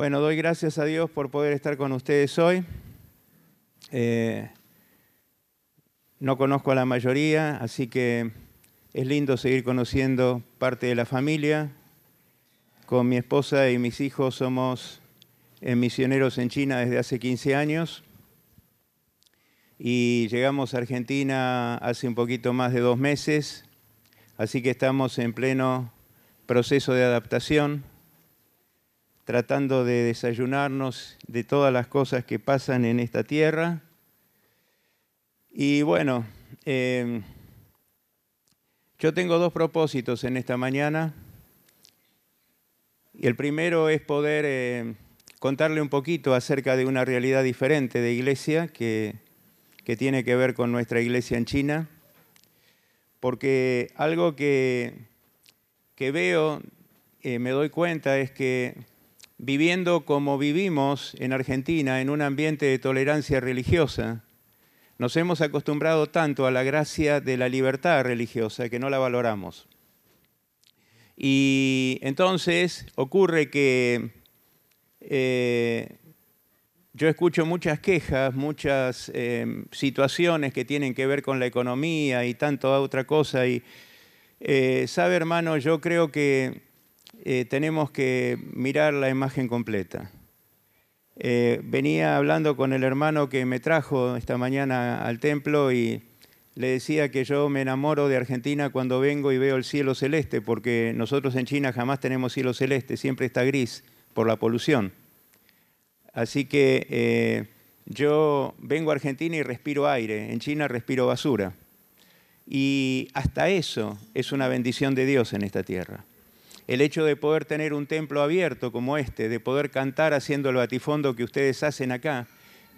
Bueno, doy gracias a Dios por poder estar con ustedes hoy. Eh, no conozco a la mayoría, así que es lindo seguir conociendo parte de la familia. Con mi esposa y mis hijos somos eh, misioneros en China desde hace 15 años y llegamos a Argentina hace un poquito más de dos meses, así que estamos en pleno proceso de adaptación tratando de desayunarnos de todas las cosas que pasan en esta tierra. Y bueno, eh, yo tengo dos propósitos en esta mañana. Y el primero es poder eh, contarle un poquito acerca de una realidad diferente de iglesia que, que tiene que ver con nuestra iglesia en China. Porque algo que, que veo, eh, me doy cuenta, es que viviendo como vivimos en Argentina, en un ambiente de tolerancia religiosa, nos hemos acostumbrado tanto a la gracia de la libertad religiosa que no la valoramos. Y entonces ocurre que eh, yo escucho muchas quejas, muchas eh, situaciones que tienen que ver con la economía y tanto otra cosa. Y eh, sabe, hermano, yo creo que eh, tenemos que mirar la imagen completa. Eh, venía hablando con el hermano que me trajo esta mañana al templo y le decía que yo me enamoro de Argentina cuando vengo y veo el cielo celeste, porque nosotros en China jamás tenemos cielo celeste, siempre está gris por la polución. Así que eh, yo vengo a Argentina y respiro aire, en China respiro basura. Y hasta eso es una bendición de Dios en esta tierra el hecho de poder tener un templo abierto como este, de poder cantar haciendo el batifondo que ustedes hacen acá,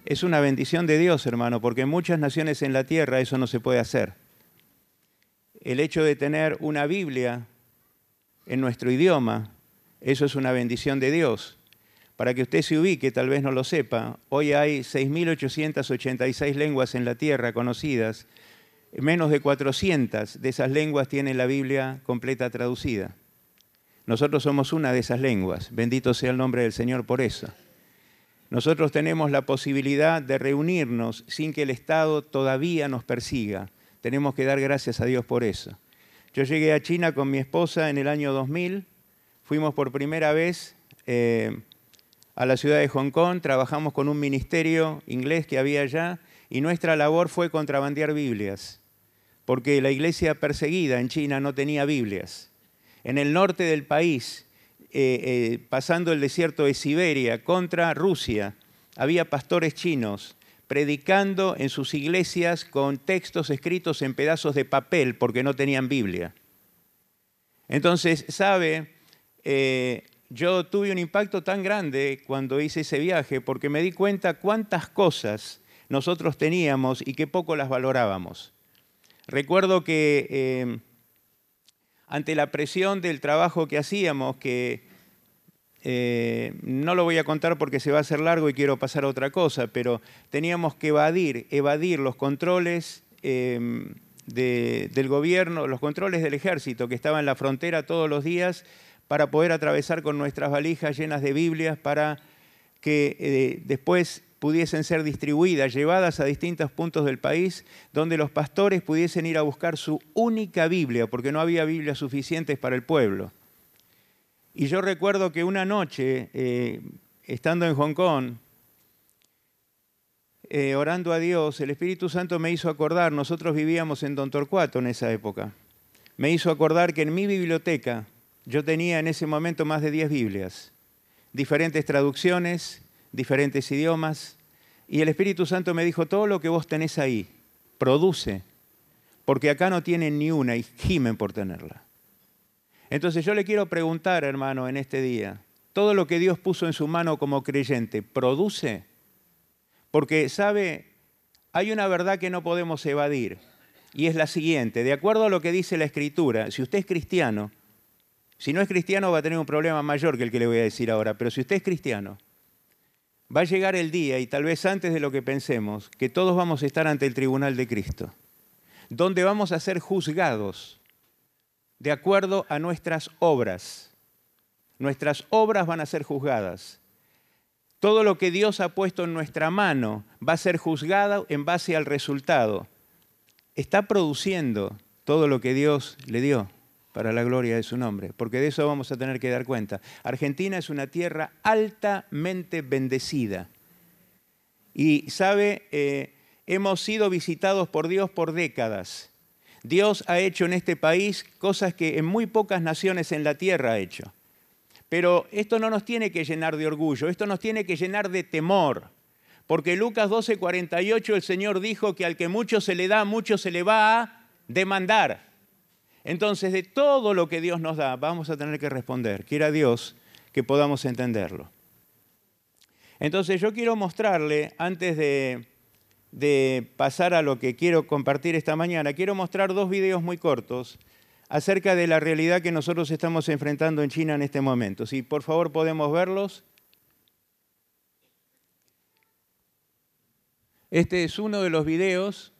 es una bendición de Dios, hermano, porque en muchas naciones en la tierra eso no se puede hacer. El hecho de tener una Biblia en nuestro idioma, eso es una bendición de Dios. Para que usted se ubique, tal vez no lo sepa, hoy hay 6.886 lenguas en la tierra conocidas, menos de 400 de esas lenguas tienen la Biblia completa traducida. Nosotros somos una de esas lenguas. Bendito sea el nombre del Señor por eso. Nosotros tenemos la posibilidad de reunirnos sin que el Estado todavía nos persiga. Tenemos que dar gracias a Dios por eso. Yo llegué a China con mi esposa en el año 2000. Fuimos por primera vez eh, a la ciudad de Hong Kong. Trabajamos con un ministerio inglés que había allá y nuestra labor fue contrabandear Biblias, porque la iglesia perseguida en China no tenía Biblias en el norte del país, eh, eh, pasando el desierto de Siberia contra Rusia, había pastores chinos predicando en sus iglesias con textos escritos en pedazos de papel porque no tenían Biblia. Entonces, sabe, eh, yo tuve un impacto tan grande cuando hice ese viaje porque me di cuenta cuántas cosas nosotros teníamos y que poco las valorábamos. Recuerdo que ante la presión del trabajo que hacíamos, que eh, no lo voy a contar porque se va a hacer largo y quiero pasar a otra cosa, pero teníamos que evadir, evadir los controles em, del gobierno, los controles del ejército que estaba en la frontera todos los días para poder atravesar con nuestras valijas llenas de Biblias para que eh, después pudiesen ser distribuidas, llevadas a distintos puntos del país, donde los pastores pudiesen ir a buscar su única Biblia, porque no había Biblias suficientes para el pueblo. Y yo recuerdo que una noche, eh, estando en Hong Kong, eh, orando a Dios, el Espíritu Santo me hizo acordar, nosotros vivíamos en Don Torcuato en esa época, me hizo acordar que en mi biblioteca yo tenía en ese momento más de 10 Biblias, diferentes traducciones, diferentes idiomas. Y el Espíritu Santo me dijo, todo lo que vos tenés ahí, produce, porque acá no tienen ni una y gimen por tenerla. Entonces yo le quiero preguntar, hermano, en este día, todo lo que Dios puso en su mano como creyente, ¿produce? Porque, ¿sabe? Hay una verdad que no podemos evadir, y es la siguiente, de acuerdo a lo que dice la Escritura, si usted es cristiano, si no es cristiano va a tener un problema mayor que el que le voy a decir ahora, pero si usted es cristiano, va a llegar el día, y tal vez antes de lo que pensemos, que todos vamos a estar ante el tribunal de Cristo, donde vamos a ser juzgados de acuerdo a nuestras obras. Nuestras obras van a ser juzgadas. Todo lo que Dios ha puesto en nuestra mano va a ser juzgado en base al resultado. Está produciendo todo lo que Dios le dio para la gloria de su nombre, porque de eso vamos a tener que dar cuenta. Argentina es una tierra altamente bendecida. Y sabe, eh, hemos sido visitados por Dios por décadas. Dios ha hecho en este país cosas que en muy pocas naciones en la tierra ha hecho. Pero esto no nos tiene que llenar de orgullo, esto nos tiene que llenar de temor. Porque Lucas 12:48 el Señor dijo que al que mucho se le da, mucho se le va a demandar. Entonces, de todo lo que Dios nos da, vamos a tener que responder. Quiera Dios que podamos entenderlo. Entonces, yo quiero mostrarle, antes de, pasar a lo que quiero compartir esta mañana, quiero mostrar dos videos muy cortos acerca de la realidad que nosotros estamos enfrentando en China en este momento. Si por favor podemos verlos. Este es uno de los videos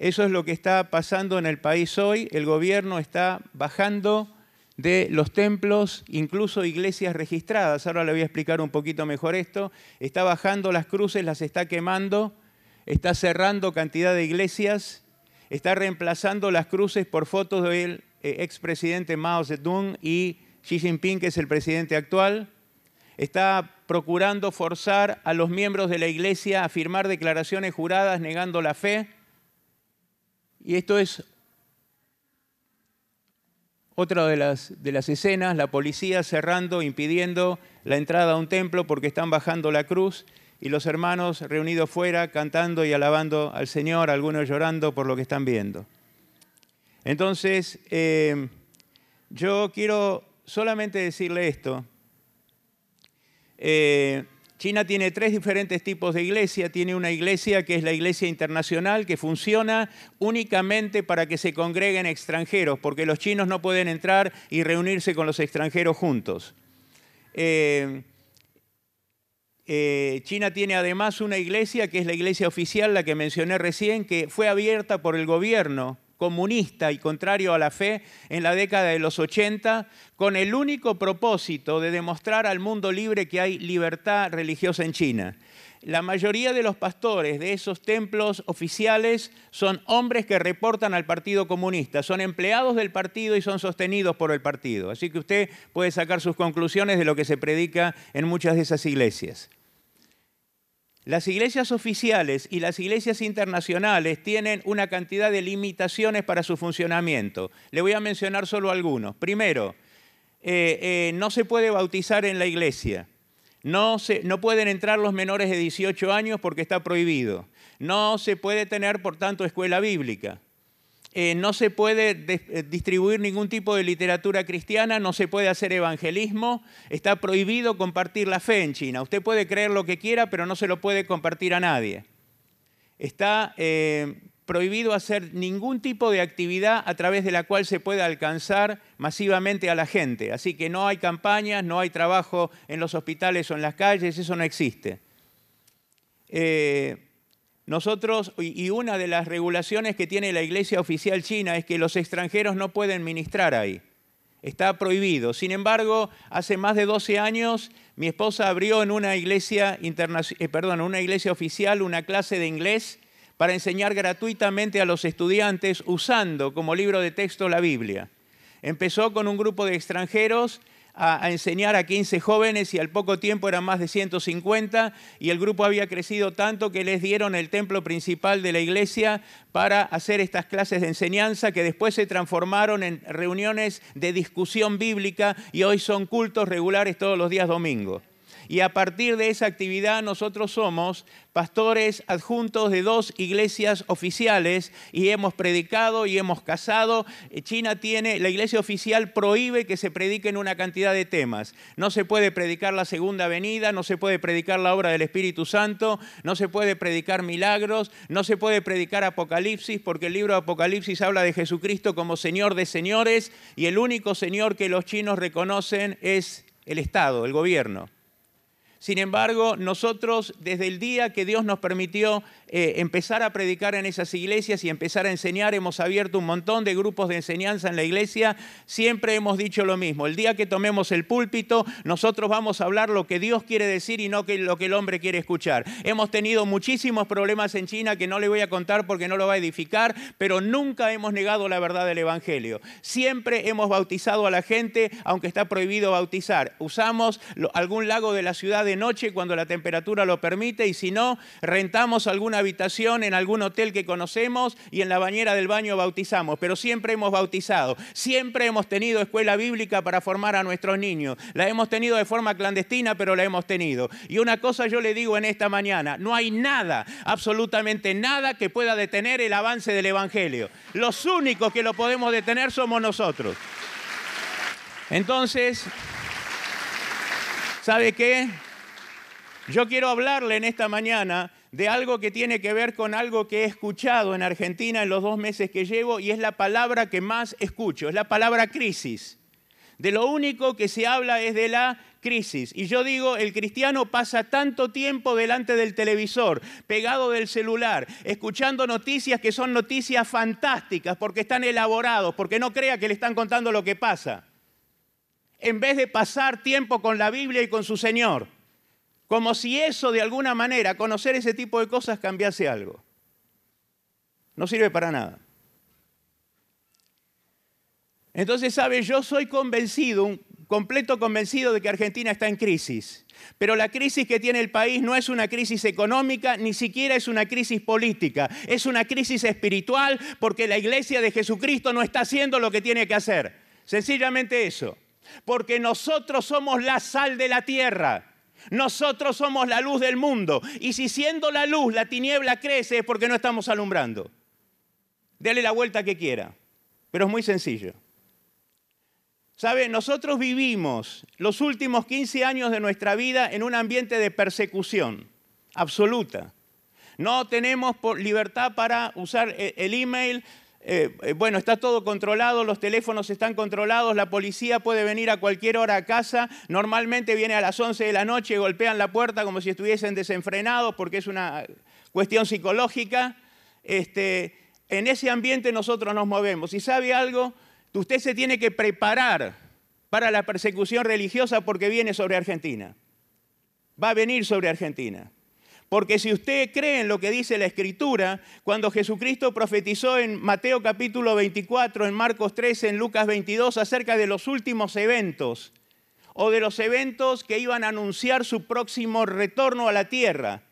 eso es lo que está pasando en el país hoy. El gobierno está bajando de los templos, incluso iglesias registradas. Ahora le voy a explicar un poquito mejor esto. Está bajando las cruces, las está quemando, está cerrando cantidad de iglesias, está reemplazando las cruces por fotos del eh, expresidente Mao Zedong y Xi Jinping, que es el presidente actual. Está procurando forzar a los miembros de la iglesia a firmar declaraciones juradas negando la fe y esto es otra de las, escenas, la policía cerrando, impidiendo la entrada a un templo porque están bajando la cruz y los hermanos reunidos fuera cantando y alabando al Señor, algunos llorando por lo que están viendo. Entonces, eh, yo quiero solamente decirle esto. Eh, China tiene tres diferentes tipos de iglesia. Tiene una iglesia que es la iglesia internacional, que funciona únicamente para que se congreguen extranjeros, porque los chinos no pueden entrar y reunirse con los extranjeros juntos. Eh, eh, China tiene además una iglesia que es la iglesia oficial, la que mencioné recién, que fue abierta por el gobierno comunista y contrario a la fe en la década de los 80, con el único propósito de demostrar al mundo libre que hay libertad religiosa en China. La mayoría de los pastores de esos templos oficiales son hombres que reportan al Partido Comunista, son empleados del partido y son sostenidos por el partido. Así que usted puede sacar sus conclusiones de lo que se predica en muchas de esas iglesias. Las iglesias oficiales y las iglesias internacionales tienen una cantidad de limitaciones para su funcionamiento. Le voy a mencionar solo algunos. Primero, eh, eh, no se puede bautizar en la iglesia. No, no pueden entrar los menores de 18 años porque está prohibido. No se puede tener, por tanto, escuela bíblica. Eh, no se puede eh, distribuir ningún tipo de literatura cristiana, no se puede hacer evangelismo, está prohibido compartir la fe en China. Usted puede creer lo que quiera, pero no se lo puede compartir a nadie. Está eh, prohibido hacer ningún tipo de actividad a través de la cual se pueda alcanzar masivamente a la gente. Así que no hay campañas, no hay trabajo en los hospitales o en las calles, eso no existe. Nosotros, y una de las regulaciones que tiene la iglesia oficial china es que los extranjeros no pueden ministrar ahí. Está prohibido. Sin embargo, hace más de 12 años mi esposa abrió en una iglesia, eh, perdón, una iglesia oficial una clase de inglés para enseñar gratuitamente a los estudiantes usando como libro de texto la Biblia. Empezó con un grupo de extranjeros a, enseñar a 15 jóvenes y al poco tiempo eran más de 150 y el grupo había crecido tanto que les dieron el templo principal de la iglesia para hacer estas clases de enseñanza que después se transformaron en reuniones de discusión bíblica y hoy son cultos regulares todos los días domingos. Y a partir de esa actividad nosotros somos pastores adjuntos de dos iglesias oficiales y hemos predicado y hemos casado. China tiene, la iglesia oficial prohíbe que se prediquen una cantidad de temas. No se puede predicar la segunda venida, no se puede predicar la obra del Espíritu Santo, no se puede predicar milagros, no se puede predicar Apocalipsis porque el libro de Apocalipsis habla de Jesucristo como Señor de señores y el único Señor que los chinos reconocen es el Estado, el gobierno. Sin embargo, nosotros desde el día que Dios nos permitió eh, empezar a predicar en esas iglesias y empezar a enseñar, hemos abierto un montón de grupos de enseñanza en la iglesia, siempre hemos dicho lo mismo. El día que tomemos el púlpito, nosotros vamos a hablar lo que Dios quiere decir y no lo que el hombre quiere escuchar. Hemos tenido muchísimos problemas en China que no le voy a contar porque no lo va a edificar, pero nunca hemos negado la verdad del Evangelio. Siempre hemos bautizado a la gente, aunque está prohibido bautizar. Usamos algún lago de la ciudad de noche cuando la temperatura lo permite y si no, rentamos alguna habitación en algún hotel que conocemos y en la bañera del baño bautizamos, pero siempre hemos bautizado, siempre hemos tenido escuela bíblica para formar a nuestros niños, la hemos tenido de forma clandestina, pero la hemos tenido. Y una cosa yo le digo en esta mañana, no hay nada, absolutamente nada que pueda detener el avance del Evangelio. Los únicos que lo podemos detener somos nosotros. Entonces, ¿sabe qué? Yo quiero hablarle en esta mañana de algo que tiene que ver con algo que he escuchado en Argentina en los dos meses que llevo y es la palabra que más escucho, es la palabra crisis. De lo único que se habla es de la crisis. Y yo digo, el cristiano pasa tanto tiempo delante del televisor, pegado del celular, escuchando noticias que son noticias fantásticas porque están elaborados, porque no crea que le están contando lo que pasa. En vez de pasar tiempo con la Biblia y con su Señor. Como si eso de alguna manera, conocer ese tipo de cosas cambiase algo. No sirve para nada. Entonces, ¿sabe? Yo soy convencido, un completo convencido de que Argentina está en crisis. Pero la crisis que tiene el país no es una crisis económica, ni siquiera es una crisis política. Es una crisis espiritual porque la iglesia de Jesucristo no está haciendo lo que tiene que hacer. Sencillamente eso. Porque nosotros somos la sal de la tierra. Nosotros somos la luz del mundo. Y si siendo la luz la tiniebla crece es porque no estamos alumbrando. Dele la vuelta que quiera. Pero es muy sencillo. ¿Sabe? Nosotros vivimos los últimos 15 años de nuestra vida en un ambiente de persecución absoluta. No tenemos libertad para usar e-, el email, eh, eh, bueno, está todo controlado, los teléfonos están controlados, la policía puede venir a cualquier hora a casa, normalmente viene a las 11 de la noche, golpean la puerta como si estuviesen desenfrenados porque es una cuestión psicológica. Este, en ese ambiente nosotros nos movemos. ¿Y sabe algo? Usted se tiene que preparar para la persecución religiosa porque viene sobre Argentina. Va a venir sobre Argentina. Porque si usted cree en lo que dice la Escritura, cuando Jesucristo profetizó en Mateo capítulo 24, en Marcos 13, en Lucas 22, acerca de los últimos eventos, o de los eventos que iban a anunciar su próximo retorno a la tierra,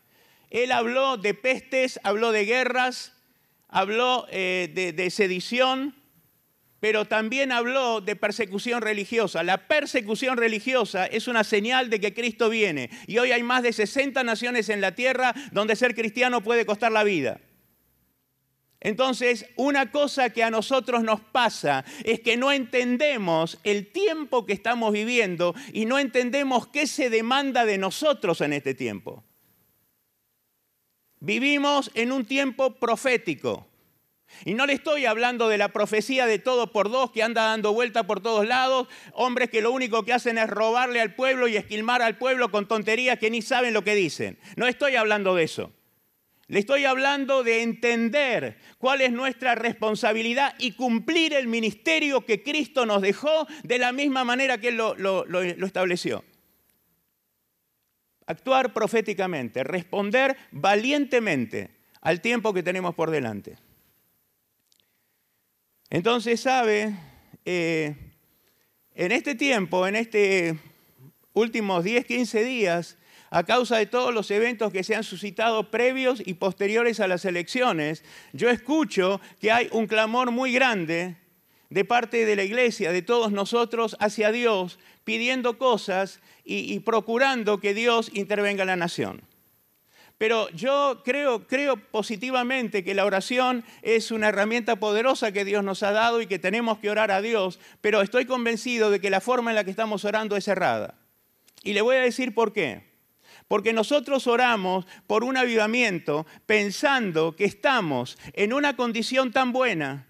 él habló de pestes, habló de guerras, habló eh, de, de sedición, pero también habló de persecución religiosa. La persecución religiosa es una señal de que Cristo viene. Y hoy hay más de 60 naciones en la tierra donde ser cristiano puede costar la vida. Entonces, una cosa que a nosotros nos pasa es que no entendemos el tiempo que estamos viviendo y no entendemos qué se demanda de nosotros en este tiempo. Vivimos en un tiempo profético. Y no le estoy hablando de la profecía de todo por dos que anda dando vuelta por todos lados, hombres que lo único que hacen es robarle al pueblo y esquilmar al pueblo con tonterías que ni saben lo que dicen. No estoy hablando de eso. Le estoy hablando de entender cuál es nuestra responsabilidad y cumplir el ministerio que Cristo nos dejó de la misma manera que Él lo, lo estableció. Actuar proféticamente, responder valientemente al tiempo que tenemos por delante. Entonces, sabe, eh, en este tiempo, en estos últimos 10, 15 días, a causa de todos los eventos que se han suscitado previos y posteriores a las elecciones, yo escucho que hay un clamor muy grande de parte de la iglesia, de todos nosotros, hacia Dios, pidiendo cosas y, y procurando que Dios intervenga en la nación. Pero yo creo, creo positivamente que la oración es una herramienta poderosa que Dios nos ha dado y que tenemos que orar a Dios, pero estoy convencido de que la forma en la que estamos orando es errada. Y le voy a decir por qué. Porque nosotros oramos por un avivamiento pensando que estamos en una condición tan buena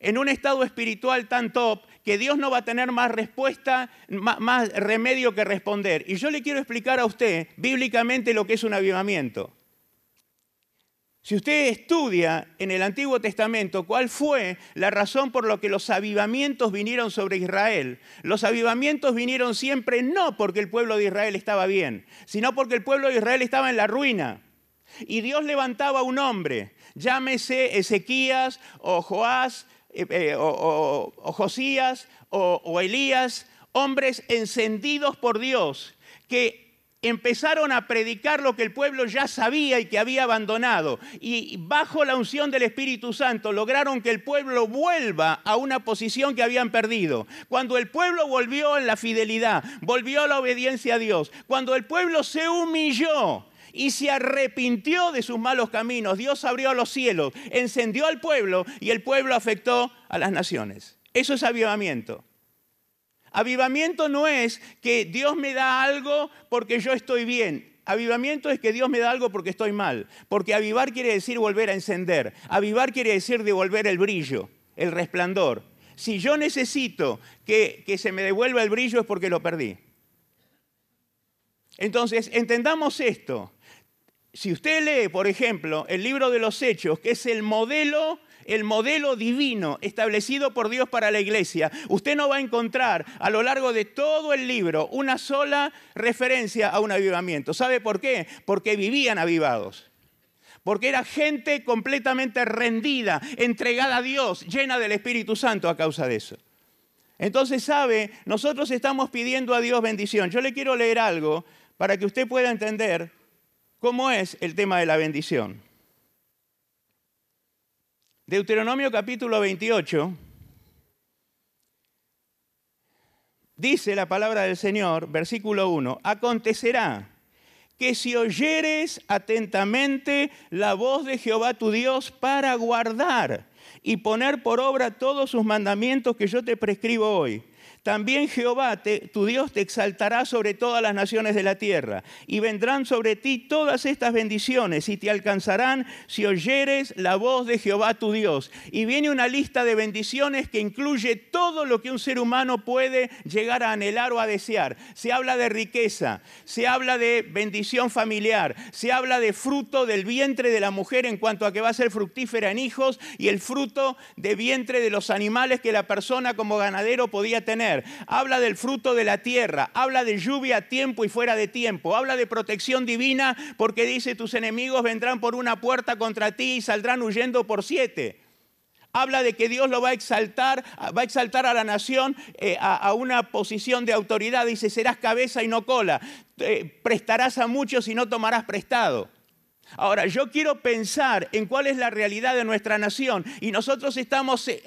en un estado espiritual tan top que Dios no va a tener más respuesta, más, remedio que responder. Y yo le quiero explicar a usted bíblicamente lo que es un avivamiento. Si usted estudia en el Antiguo Testamento cuál fue la razón por la que los avivamientos vinieron sobre Israel, los avivamientos vinieron siempre no porque el pueblo de Israel estaba bien, sino porque el pueblo de Israel estaba en la ruina. Y Dios levantaba un hombre, llámese Ezequías o Joás eh, eh, o, Josías o Elías, hombres encendidos por Dios, que empezaron a predicar lo que el pueblo ya sabía y que había abandonado. Y bajo la unción del Espíritu Santo lograron que el pueblo vuelva a una posición que habían perdido. Cuando el pueblo volvió en la fidelidad, volvió a la obediencia a Dios, cuando el pueblo se humilló y se arrepintió de sus malos caminos, Dios abrió los cielos, encendió al pueblo y el pueblo afectó a las naciones. Eso es avivamiento. Avivamiento no es que Dios me da algo porque yo estoy bien. Avivamiento es que Dios me da algo porque estoy mal. Porque avivar quiere decir volver a encender. Avivar quiere decir devolver el brillo, el resplandor. Si yo necesito que, que se me devuelva el brillo es porque lo perdí. Entonces, entendamos esto. Si usted lee, por ejemplo, el libro de los Hechos, que es el modelo el modelo divino establecido por Dios para la iglesia, usted no va a encontrar a lo largo de todo el libro una sola referencia a un avivamiento. ¿Sabe por qué? Porque vivían avivados porque era gente completamente rendida, entregada a Dios, llena del Espíritu Santo a causa de eso. Entonces, sabe, nosotros estamos pidiendo a Dios bendición. Yo le quiero leer algo para que usted pueda entender cómo es el tema de la bendición. Deuteronomio capítulo 28, dice la palabra del Señor, versículo 1, acontecerá que si oyeres atentamente la voz de Jehová tu Dios para guardar y poner por obra todos sus mandamientos que yo te prescribo hoy, también Jehová, tu Dios, te exaltará sobre todas las naciones de la tierra, y vendrán sobre ti todas estas bendiciones, y te alcanzarán si oyeres la voz de Jehová tu Dios. Y viene una lista de bendiciones que incluye todo lo que un ser humano puede llegar a anhelar o a desear. Se habla de riqueza, se habla de bendición familiar, se habla de fruto del vientre de la mujer en cuanto a que va a ser fructífera en hijos, y el fruto de vientre de los animales que la persona como ganadero podía tener habla del fruto de la tierra, habla de lluvia a tiempo y fuera de tiempo, habla de protección divina porque dice tus enemigos vendrán por una puerta contra ti y saldrán huyendo por siete. Habla de que Dios lo va a exaltar, va a exaltar a la nación eh, a, una posición de autoridad. Dice, serás cabeza y no cola. Prestarás a muchos y no tomarás prestado. Ahora, yo quiero pensar en cuál es la realidad de nuestra nación y nosotros estamos, eh,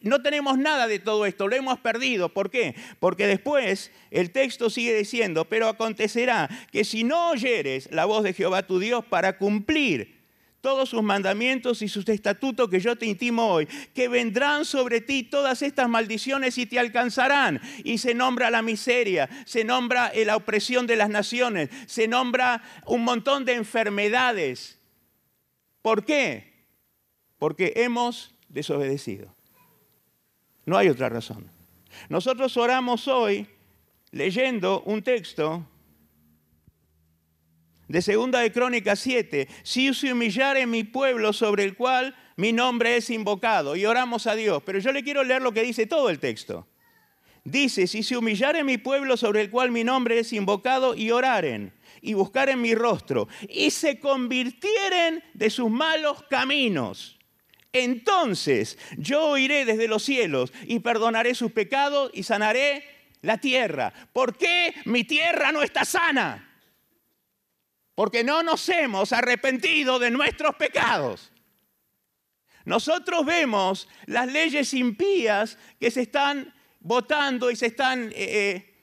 no tenemos nada de todo esto, lo hemos perdido. ¿Por qué? Porque después el texto sigue diciendo, pero acontecerá que si no oyeres la voz de Jehová tu Dios para cumplir todos sus mandamientos y sus estatutos que yo te intimo hoy, que vendrán sobre ti todas estas maldiciones y te alcanzarán. Y se nombra la miseria, se nombra la opresión de las naciones, se nombra un montón de enfermedades. ¿Por qué? Porque hemos desobedecido. No hay otra razón. Nosotros oramos hoy leyendo un texto de segunda de Crónicas 7, si se humillare mi pueblo sobre el cual mi nombre es invocado, y oramos a Dios. Pero yo le quiero leer lo que dice todo el texto. Dice, si se humillare mi pueblo sobre el cual mi nombre es invocado, y oraren, y buscaren mi rostro, y se convirtieren de sus malos caminos, entonces yo oiré desde los cielos y perdonaré sus pecados y sanaré la tierra. ¿Por qué mi tierra no está sana? Porque no nos hemos arrepentido de nuestros pecados. Nosotros vemos las leyes impías que se están votando y se están eh, eh,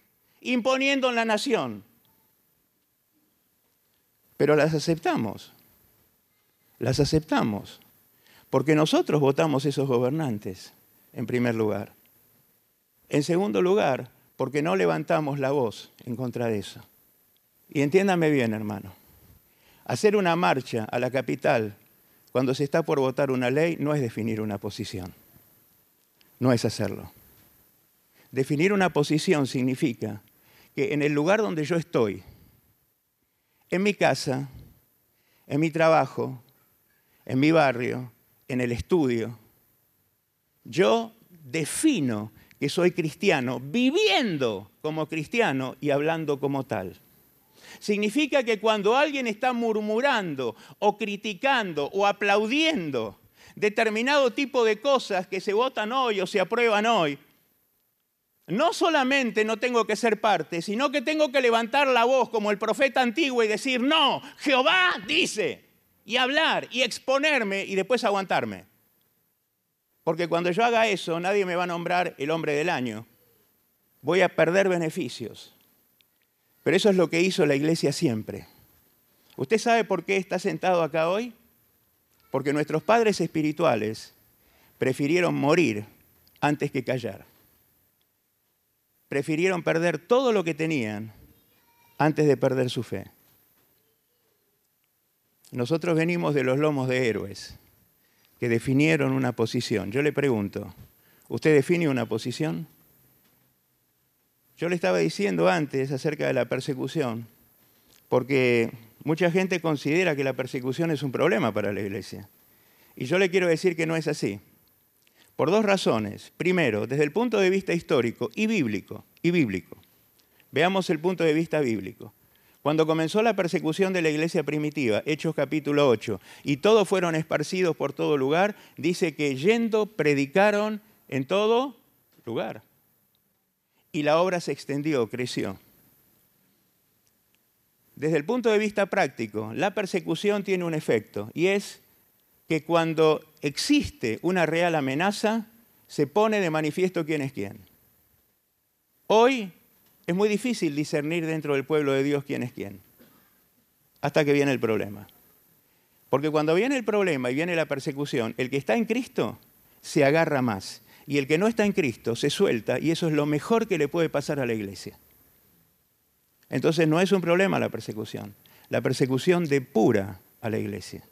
imponiendo en la nación. Pero las aceptamos. Las aceptamos. Porque nosotros votamos esos gobernantes, en primer lugar. En segundo lugar, porque no levantamos la voz en contra de eso. Y entiéndame bien, hermano. Hacer una marcha a la capital cuando se está por votar una ley no es definir una posición. no es hacerlo. Definir una posición significa que en el lugar donde yo estoy, en mi casa, en mi trabajo, en mi barrio, en el estudio, yo defino que soy cristiano viviendo como cristiano y hablando como tal. Significa que cuando alguien está murmurando o criticando o aplaudiendo determinado tipo de cosas que se votan hoy o se aprueban hoy, no solamente no tengo que ser parte, sino que tengo que levantar la voz como el profeta antiguo y decir, no, Jehová dice, y hablar y exponerme y después aguantarme. Porque cuando yo haga eso, nadie me va a nombrar el hombre del año. Voy a perder beneficios. Pero eso es lo que hizo la iglesia siempre. ¿Usted sabe por qué está sentado acá hoy? Porque nuestros padres espirituales prefirieron morir antes que callar prefirieron perder todo lo que tenían antes de perder su fe. Nosotros venimos de los lomos de héroes que definieron una posición. Yo le pregunto, ¿usted define una posición? Yo le estaba diciendo antes acerca de la persecución, porque mucha gente considera que la persecución es un problema para la iglesia. Y yo le quiero decir que no es así. Por dos razones. Primero, desde el punto de vista histórico y bíblico, y bíblico. Veamos el punto de vista bíblico. Cuando comenzó la persecución de la iglesia primitiva, Hechos capítulo 8, y todos fueron esparcidos por todo lugar, dice que yendo predicaron en todo lugar. Y la obra se extendió, creció. Desde el punto de vista práctico, la persecución tiene un efecto, y es que cuando existe una real amenaza, se pone de manifiesto quién es quién. Hoy es muy difícil discernir dentro del pueblo de Dios quién es quién, hasta que viene el problema. Porque cuando viene el problema y viene la persecución, el que está en Cristo se agarra más. Y el que no está en Cristo se suelta y eso es lo mejor que le puede pasar a la iglesia. Entonces no es un problema la persecución. La persecución depura a la iglesia.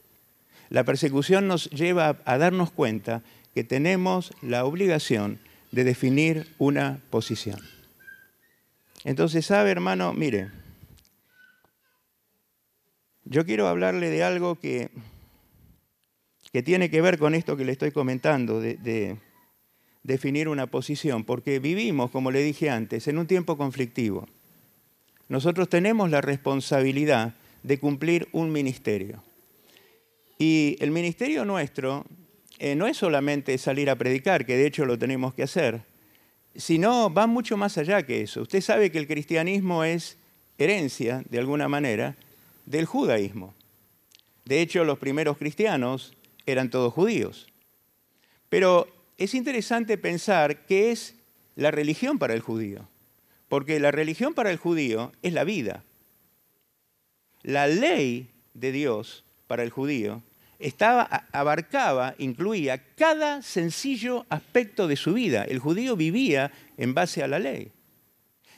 La persecución nos lleva a darnos cuenta que tenemos la obligación de definir una posición. Entonces, sabe, hermano, mire, yo quiero hablarle de algo que, que tiene que ver con esto que le estoy comentando, de, definir una posición, porque vivimos, como le dije antes, en un tiempo conflictivo. Nosotros tenemos la responsabilidad de cumplir un ministerio. Y el ministerio nuestro eh, no es solamente salir a predicar, que de hecho lo tenemos que hacer, sino va mucho más allá que eso. Usted sabe que el cristianismo es herencia, de alguna manera, del judaísmo. De hecho, los primeros cristianos eran todos judíos. Pero es interesante pensar qué es la religión para el judío, porque la religión para el judío es la vida. La ley de Dios para el judío estaba, abarcaba, incluía cada sencillo aspecto de su vida. El judío vivía en base a la ley.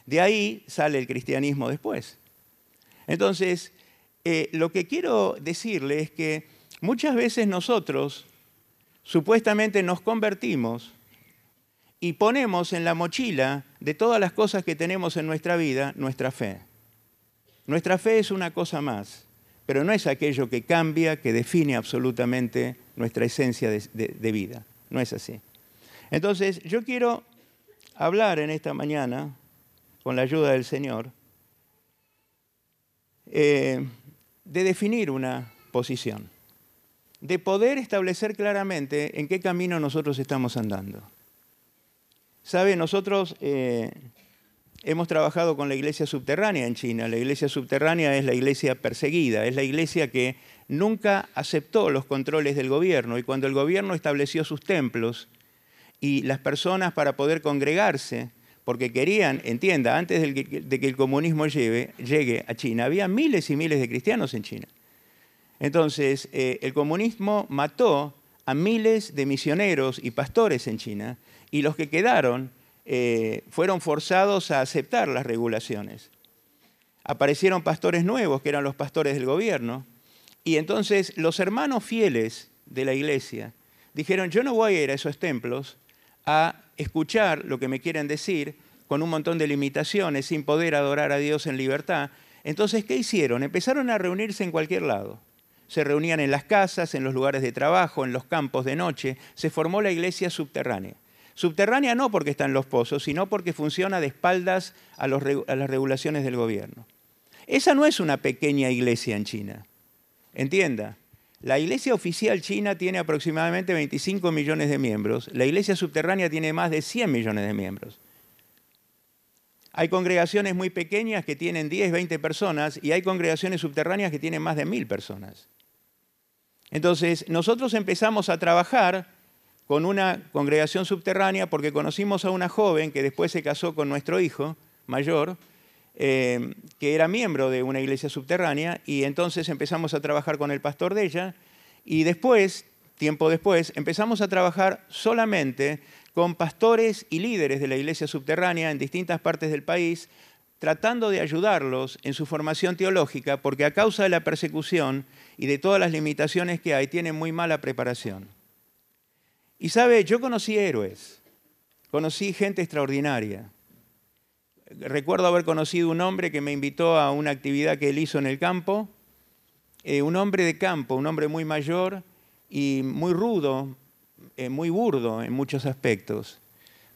De ahí sale el cristianismo después. Entonces, eh, lo que quiero decirle es que muchas veces nosotros supuestamente nos convertimos y ponemos en la mochila de todas las cosas que tenemos en nuestra vida nuestra fe. Nuestra fe es una cosa más pero no es aquello que cambia, que define absolutamente nuestra esencia de, vida. No es así. Entonces, yo quiero hablar en esta mañana, con la ayuda del Señor, eh, de definir una posición, de poder establecer claramente en qué camino nosotros estamos andando. Sabe, nosotros eh, hemos trabajado con la iglesia subterránea en China. La iglesia subterránea es la iglesia perseguida, es la iglesia que nunca aceptó los controles del gobierno y cuando el gobierno estableció sus templos y las personas para poder congregarse, porque querían, entienda, antes de que el comunismo llegue a China, había miles y miles de cristianos en China. Entonces, eh, el comunismo mató a miles de misioneros y pastores en China y los que quedaron eh, fueron forzados a aceptar las regulaciones. Aparecieron pastores nuevos, que eran los pastores del gobierno, y entonces los hermanos fieles de la iglesia dijeron, yo no voy a ir a esos templos a escuchar lo que me quieren decir con un montón de limitaciones, sin poder adorar a Dios en libertad. Entonces, ¿qué hicieron? Empezaron a reunirse en cualquier lado. Se reunían en las casas, en los lugares de trabajo, en los campos de noche. Se formó la iglesia subterránea. Subterránea no porque está en los pozos, sino porque funciona de espaldas a, a las regulaciones del gobierno. Esa no es una pequeña iglesia en China. Entienda, la iglesia oficial china tiene aproximadamente 25 millones de miembros, la iglesia subterránea tiene más de 100 millones de miembros. Hay congregaciones muy pequeñas que tienen 10, 20 personas y hay congregaciones subterráneas que tienen más de 1000 personas. Entonces, nosotros empezamos a trabajar con una congregación subterránea porque conocimos a una joven que después se casó con nuestro hijo mayor, eh, que era miembro de una iglesia subterránea, y entonces empezamos a trabajar con el pastor de ella, y después, tiempo después, empezamos a trabajar solamente con pastores y líderes de la iglesia subterránea en distintas partes del país, tratando de ayudarlos en su formación teológica, porque a causa de la persecución y de todas las limitaciones que hay, tienen muy mala preparación. Y sabe, yo conocí héroes, conocí gente extraordinaria, recuerdo haber conocido un hombre que me invitó a una actividad que él hizo en el campo, eh, un hombre de campo, un hombre muy mayor y muy rudo, eh, muy burdo en muchos aspectos.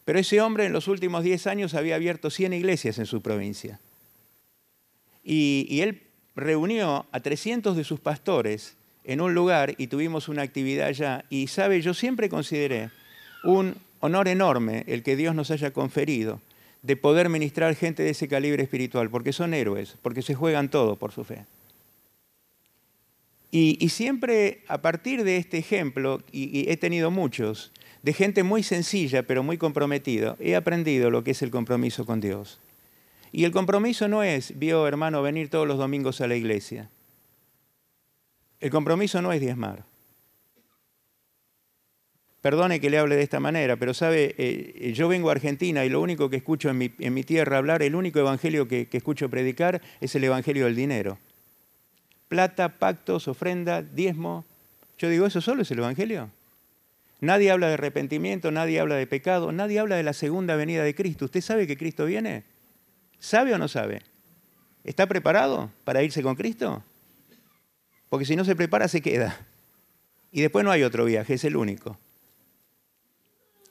Pero ese hombre en los últimos 10 años había abierto 100 iglesias en su provincia. Y, y él reunió a 300 de sus pastores en un lugar y tuvimos una actividad allá. Y sabe, yo siempre consideré un honor enorme el que Dios nos haya conferido de poder ministrar gente de ese calibre espiritual, porque son héroes, porque se juegan todo por su fe. Y, siempre a partir de este ejemplo, y, he tenido muchos, de gente muy sencilla pero muy comprometida, he aprendido lo que es el compromiso con Dios. Y el compromiso no es, vio hermano, venir todos los domingos a la iglesia. El compromiso no es diezmar. Perdone que le hable de esta manera, pero sabe, eh, yo vengo a Argentina y lo único que escucho en mi, tierra hablar, el único evangelio que, escucho predicar es el evangelio del dinero. Plata, pactos, ofrenda, diezmo. Yo digo, ¿eso solo es el evangelio? Nadie habla de arrepentimiento, nadie habla de pecado, nadie habla de la segunda venida de Cristo. ¿Usted sabe que Cristo viene? ¿Sabe o no sabe? ¿Está preparado para irse con Cristo? Porque si no se prepara, se queda. Y después no hay otro viaje, es el único.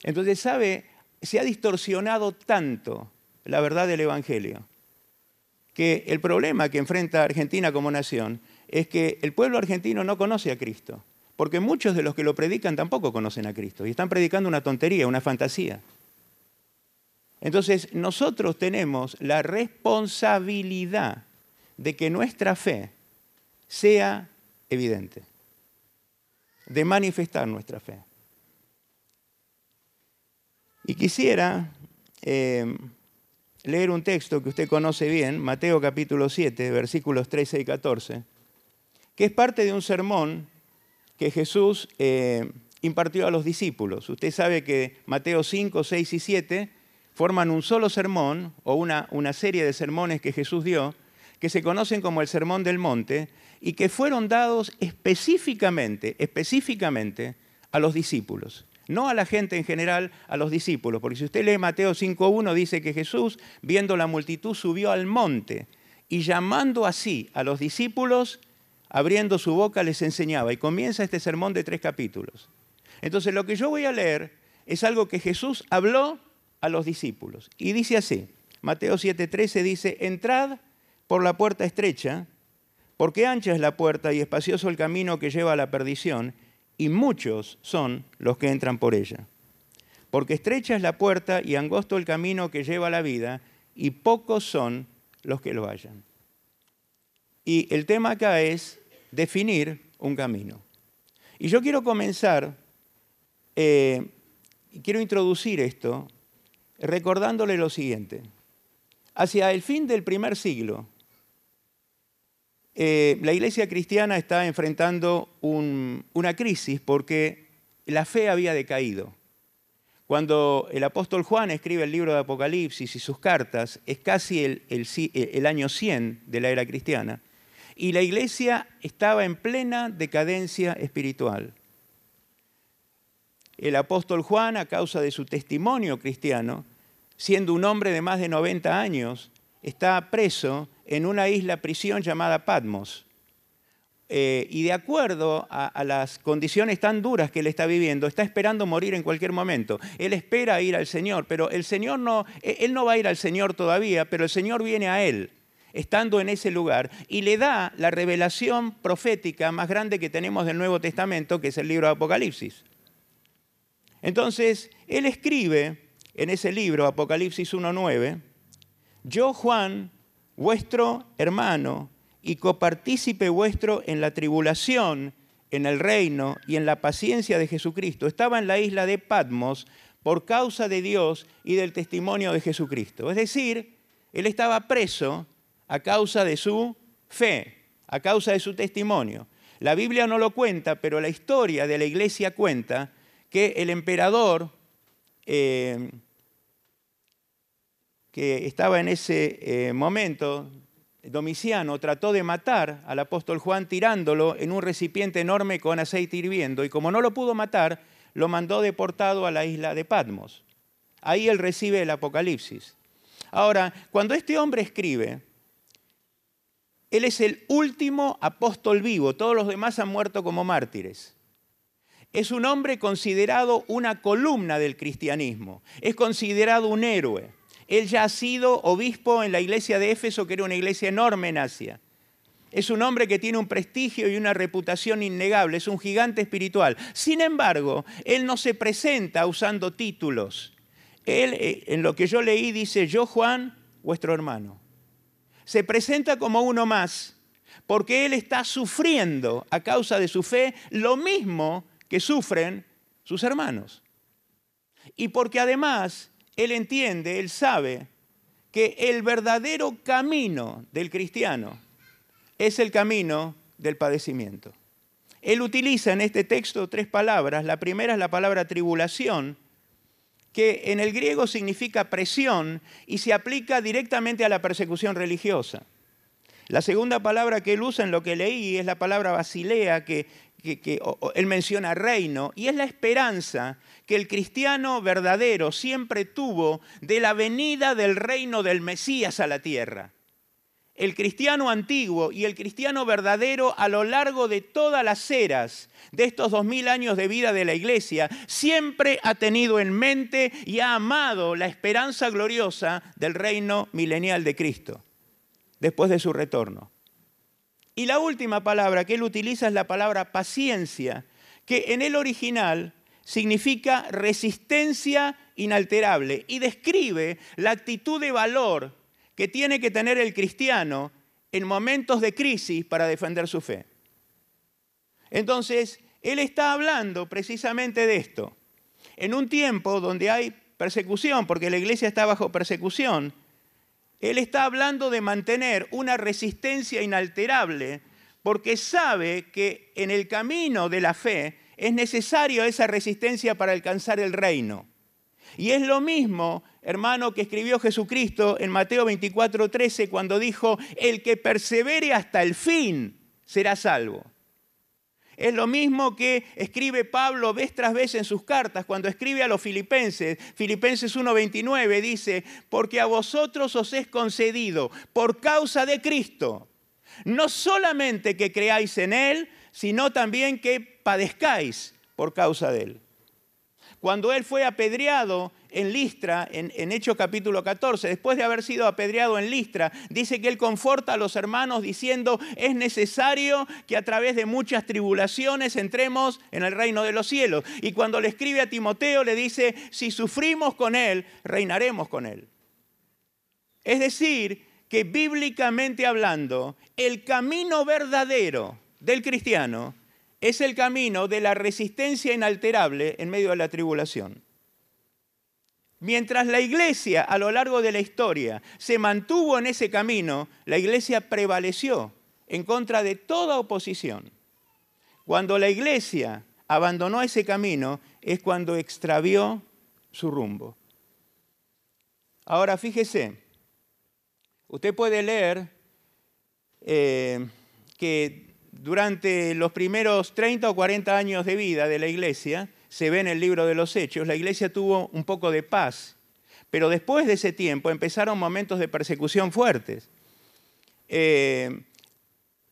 Entonces, ¿sabe? Se ha distorsionado tanto la verdad del Evangelio que el problema que enfrenta Argentina como nación es que el pueblo argentino no conoce a Cristo, porque muchos de los que lo predican tampoco conocen a Cristo y están predicando una tontería, una fantasía. Entonces, nosotros tenemos la responsabilidad de que nuestra fe sea evidente, de manifestar nuestra fe. Y quisiera eh, leer un texto que usted conoce bien, Mateo capítulo 7, versículos 13 y 14, que es parte de un sermón que Jesús eh, impartió a los discípulos. Usted sabe que Mateo 5, 6 y 7 forman un solo sermón o una, una serie de sermones que Jesús dio, que se conocen como el Sermón del Monte y que fueron dados específicamente, específicamente a los discípulos no a la gente en general, a los discípulos. Porque si usted lee Mateo 5.1, dice que Jesús, viendo la multitud, subió al monte y llamando así a los discípulos, abriendo su boca, les enseñaba. Y comienza este sermón de tres capítulos. Entonces lo que yo voy a leer es algo que Jesús habló a los discípulos. Y dice así, Mateo 7.13 dice, entrad por la puerta estrecha, porque ancha es la puerta y espacioso el camino que lleva a la perdición, y muchos son los que entran por ella. Porque estrecha es la puerta y angosto el camino que lleva a la vida, y pocos son los que lo hallan. Y el tema acá es definir un camino. Y yo quiero comenzar, eh, quiero introducir esto recordándole lo siguiente. Hacia el fin del primer siglo, eh, la iglesia cristiana está enfrentando una crisis porque la fe había decaído. Cuando el apóstol Juan escribe el libro de Apocalipsis y sus cartas, es casi el, el año 100 de la era cristiana, y la iglesia estaba en plena decadencia espiritual. el apóstol Juan, a causa de su testimonio cristiano, siendo un hombre de más de 90 años, está preso en una isla prisión llamada Patmos. Eh, y de acuerdo a, las condiciones tan duras que él está viviendo, está esperando morir en cualquier momento. Él espera ir al Señor, pero el Señor no, e, él no va a ir al Señor todavía, pero el Señor viene a él, estando en ese lugar, y le da la revelación profética más grande que tenemos del Nuevo Testamento, que es el libro de Apocalipsis. Entonces, él escribe en ese libro, Apocalipsis 1.9, yo Juan, vuestro hermano, y copartícipe vuestro en la tribulación, en el reino y en la paciencia de Jesucristo. Estaba en la isla de Patmos por causa de Dios y del testimonio de Jesucristo. Es decir, él estaba preso a causa de su fe, a causa de su testimonio. La Biblia no lo cuenta, pero la historia de la iglesia cuenta que el emperador eh, que estaba en ese eh, momento, Domiciano trató de matar al apóstol Juan tirándolo en un recipiente enorme con aceite hirviendo y como no lo pudo matar, lo mandó deportado a la isla de Patmos. Ahí él recibe el Apocalipsis. Ahora, cuando este hombre escribe, él es el último apóstol vivo, todos los demás han muerto como mártires. Es un hombre considerado una columna del cristianismo, es considerado un héroe. Él ya ha sido obispo en la iglesia de Éfeso, que era una iglesia enorme en Asia. Es un hombre que tiene un prestigio y una reputación innegable, es un gigante espiritual. Sin embargo, él no se presenta usando títulos. Él, eh, en lo que yo leí, dice, yo Juan, vuestro hermano. Se presenta como uno más, porque él está sufriendo a causa de su fe lo mismo que sufren sus hermanos. Y porque además él entiende, él sabe que el verdadero camino del cristiano es el camino del padecimiento. Él utiliza en este texto tres palabras. La primera es la palabra tribulación, que en el griego significa presión y se aplica directamente a la persecución religiosa. La segunda palabra que él usa en lo que leí es la palabra basilea, que, él menciona reino, y es la esperanza que el cristiano verdadero siempre tuvo de la venida del reino del Mesías a la tierra. El cristiano antiguo y el cristiano verdadero a lo largo de todas las eras de estos dos mil años de vida de la iglesia siempre ha tenido en mente y ha amado la esperanza gloriosa del reino milenial de Cristo después de su retorno. Y la última palabra que él utiliza es la palabra paciencia, que en el original significa resistencia inalterable y describe la actitud de valor que tiene que tener el cristiano en momentos de crisis para defender su fe. Entonces, él está hablando precisamente de esto. En un tiempo donde hay persecución, porque la iglesia está bajo persecución, él está hablando de mantener una resistencia inalterable porque sabe que en el camino de la fe es necesario esa resistencia para alcanzar el reino. Y es lo mismo, hermano, que escribió Jesucristo en Mateo 24, 13 cuando dijo, el que persevere hasta el fin será salvo. Es lo mismo que escribe Pablo vez tras vez en sus cartas, cuando escribe a los filipenses. Filipenses 1.29 dice, porque a vosotros os es concedido por causa de Cristo, no solamente que creáis en Él, sino también que padezcáis por causa de Él. Cuando Él fue apedreado, en Listra, en, Hechos capítulo 14, después de haber sido apedreado en Listra, dice que él conforta a los hermanos diciendo, es necesario que a través de muchas tribulaciones entremos en el reino de los cielos. Y cuando le escribe a Timoteo, le dice, si sufrimos con él, reinaremos con él. Es decir, que bíblicamente hablando, el camino verdadero del cristiano es el camino de la resistencia inalterable en medio de la tribulación. Mientras la iglesia a lo largo de la historia se mantuvo en ese camino, la iglesia prevaleció en contra de toda oposición. Cuando la iglesia abandonó ese camino es cuando extravió su rumbo. Ahora fíjese, usted puede leer eh, que durante los primeros 30 o 40 años de vida de la iglesia, se ve en el libro de los Hechos, la iglesia tuvo un poco de paz, pero después de ese tiempo empezaron momentos de persecución fuertes. Eh,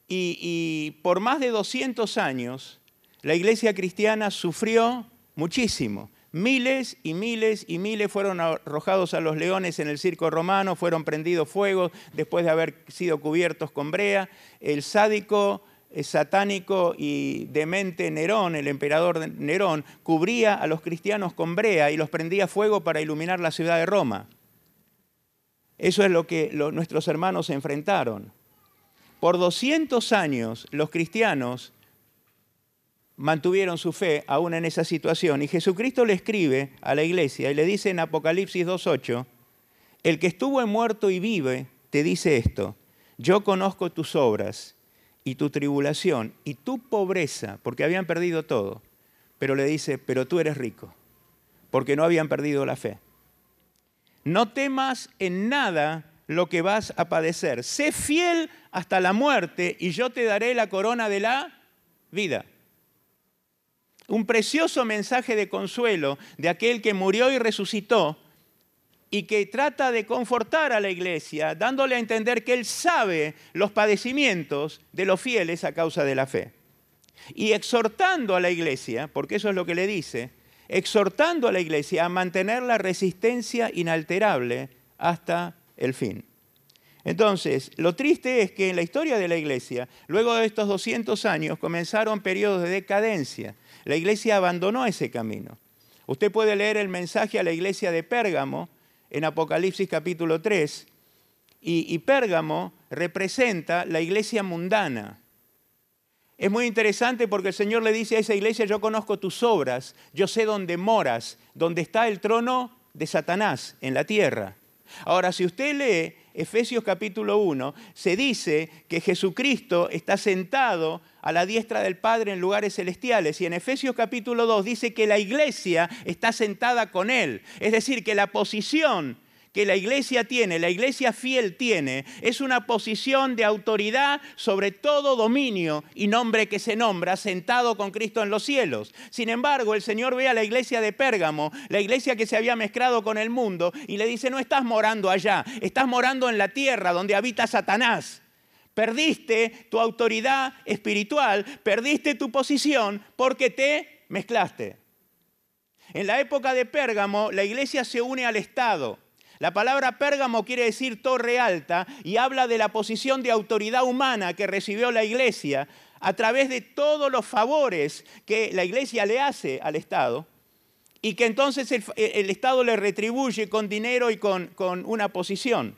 y, y por más de 200 años, la iglesia cristiana sufrió muchísimo. Miles y miles y miles fueron arrojados a los leones en el circo romano, fueron prendidos fuego después de haber sido cubiertos con brea. El sádico, satánico y demente Nerón, el emperador Nerón, cubría a los cristianos con brea y los prendía fuego para iluminar la ciudad de Roma. Eso es lo que nuestros hermanos enfrentaron. Por 200 años los cristianos mantuvieron su fe aún en esa situación. Y Jesucristo le escribe a la iglesia y le dice en Apocalipsis 2.8, el que estuvo muerto y vive, te dice esto, yo conozco tus obras y tu tribulación y tu pobreza, porque habían perdido todo, pero le dice, pero tú eres rico, porque no habían perdido la fe. No temas en nada lo que vas a padecer. Sé fiel hasta la muerte y yo te daré la corona de la vida. Un precioso mensaje de consuelo de aquel que murió y resucitó y que trata de confortar a la iglesia, dándole a entender que él sabe los padecimientos de los fieles a causa de la fe. Y exhortando a la iglesia, porque eso es lo que le dice, exhortando a la iglesia a mantener la resistencia inalterable hasta el fin. Entonces, lo triste es que en la historia de la iglesia, luego de estos 200 años, comenzaron periodos de decadencia. La iglesia abandonó ese camino. Usted puede leer el mensaje a la iglesia de Pérgamo en Apocalipsis capítulo 3, y, y Pérgamo representa la iglesia mundana. Es muy interesante porque el Señor le dice a esa iglesia, yo conozco tus obras, yo sé dónde moras, dónde está el trono de Satanás en la tierra. Ahora, si usted lee Efesios capítulo 1, se dice que Jesucristo está sentado a la diestra del Padre en lugares celestiales. Y en Efesios capítulo 2 dice que la iglesia está sentada con Él. Es decir, que la posición que la iglesia tiene, la iglesia fiel tiene, es una posición de autoridad sobre todo dominio y nombre que se nombra, sentado con Cristo en los cielos. Sin embargo, el Señor ve a la iglesia de Pérgamo, la iglesia que se había mezclado con el mundo, y le dice, no estás morando allá, estás morando en la tierra donde habita Satanás. Perdiste tu autoridad espiritual, perdiste tu posición porque te mezclaste. En la época de Pérgamo, la iglesia se une al Estado. La palabra Pérgamo quiere decir torre alta y habla de la posición de autoridad humana que recibió la iglesia a través de todos los favores que la iglesia le hace al Estado y que entonces el, Estado le retribuye con dinero y con, con una posición.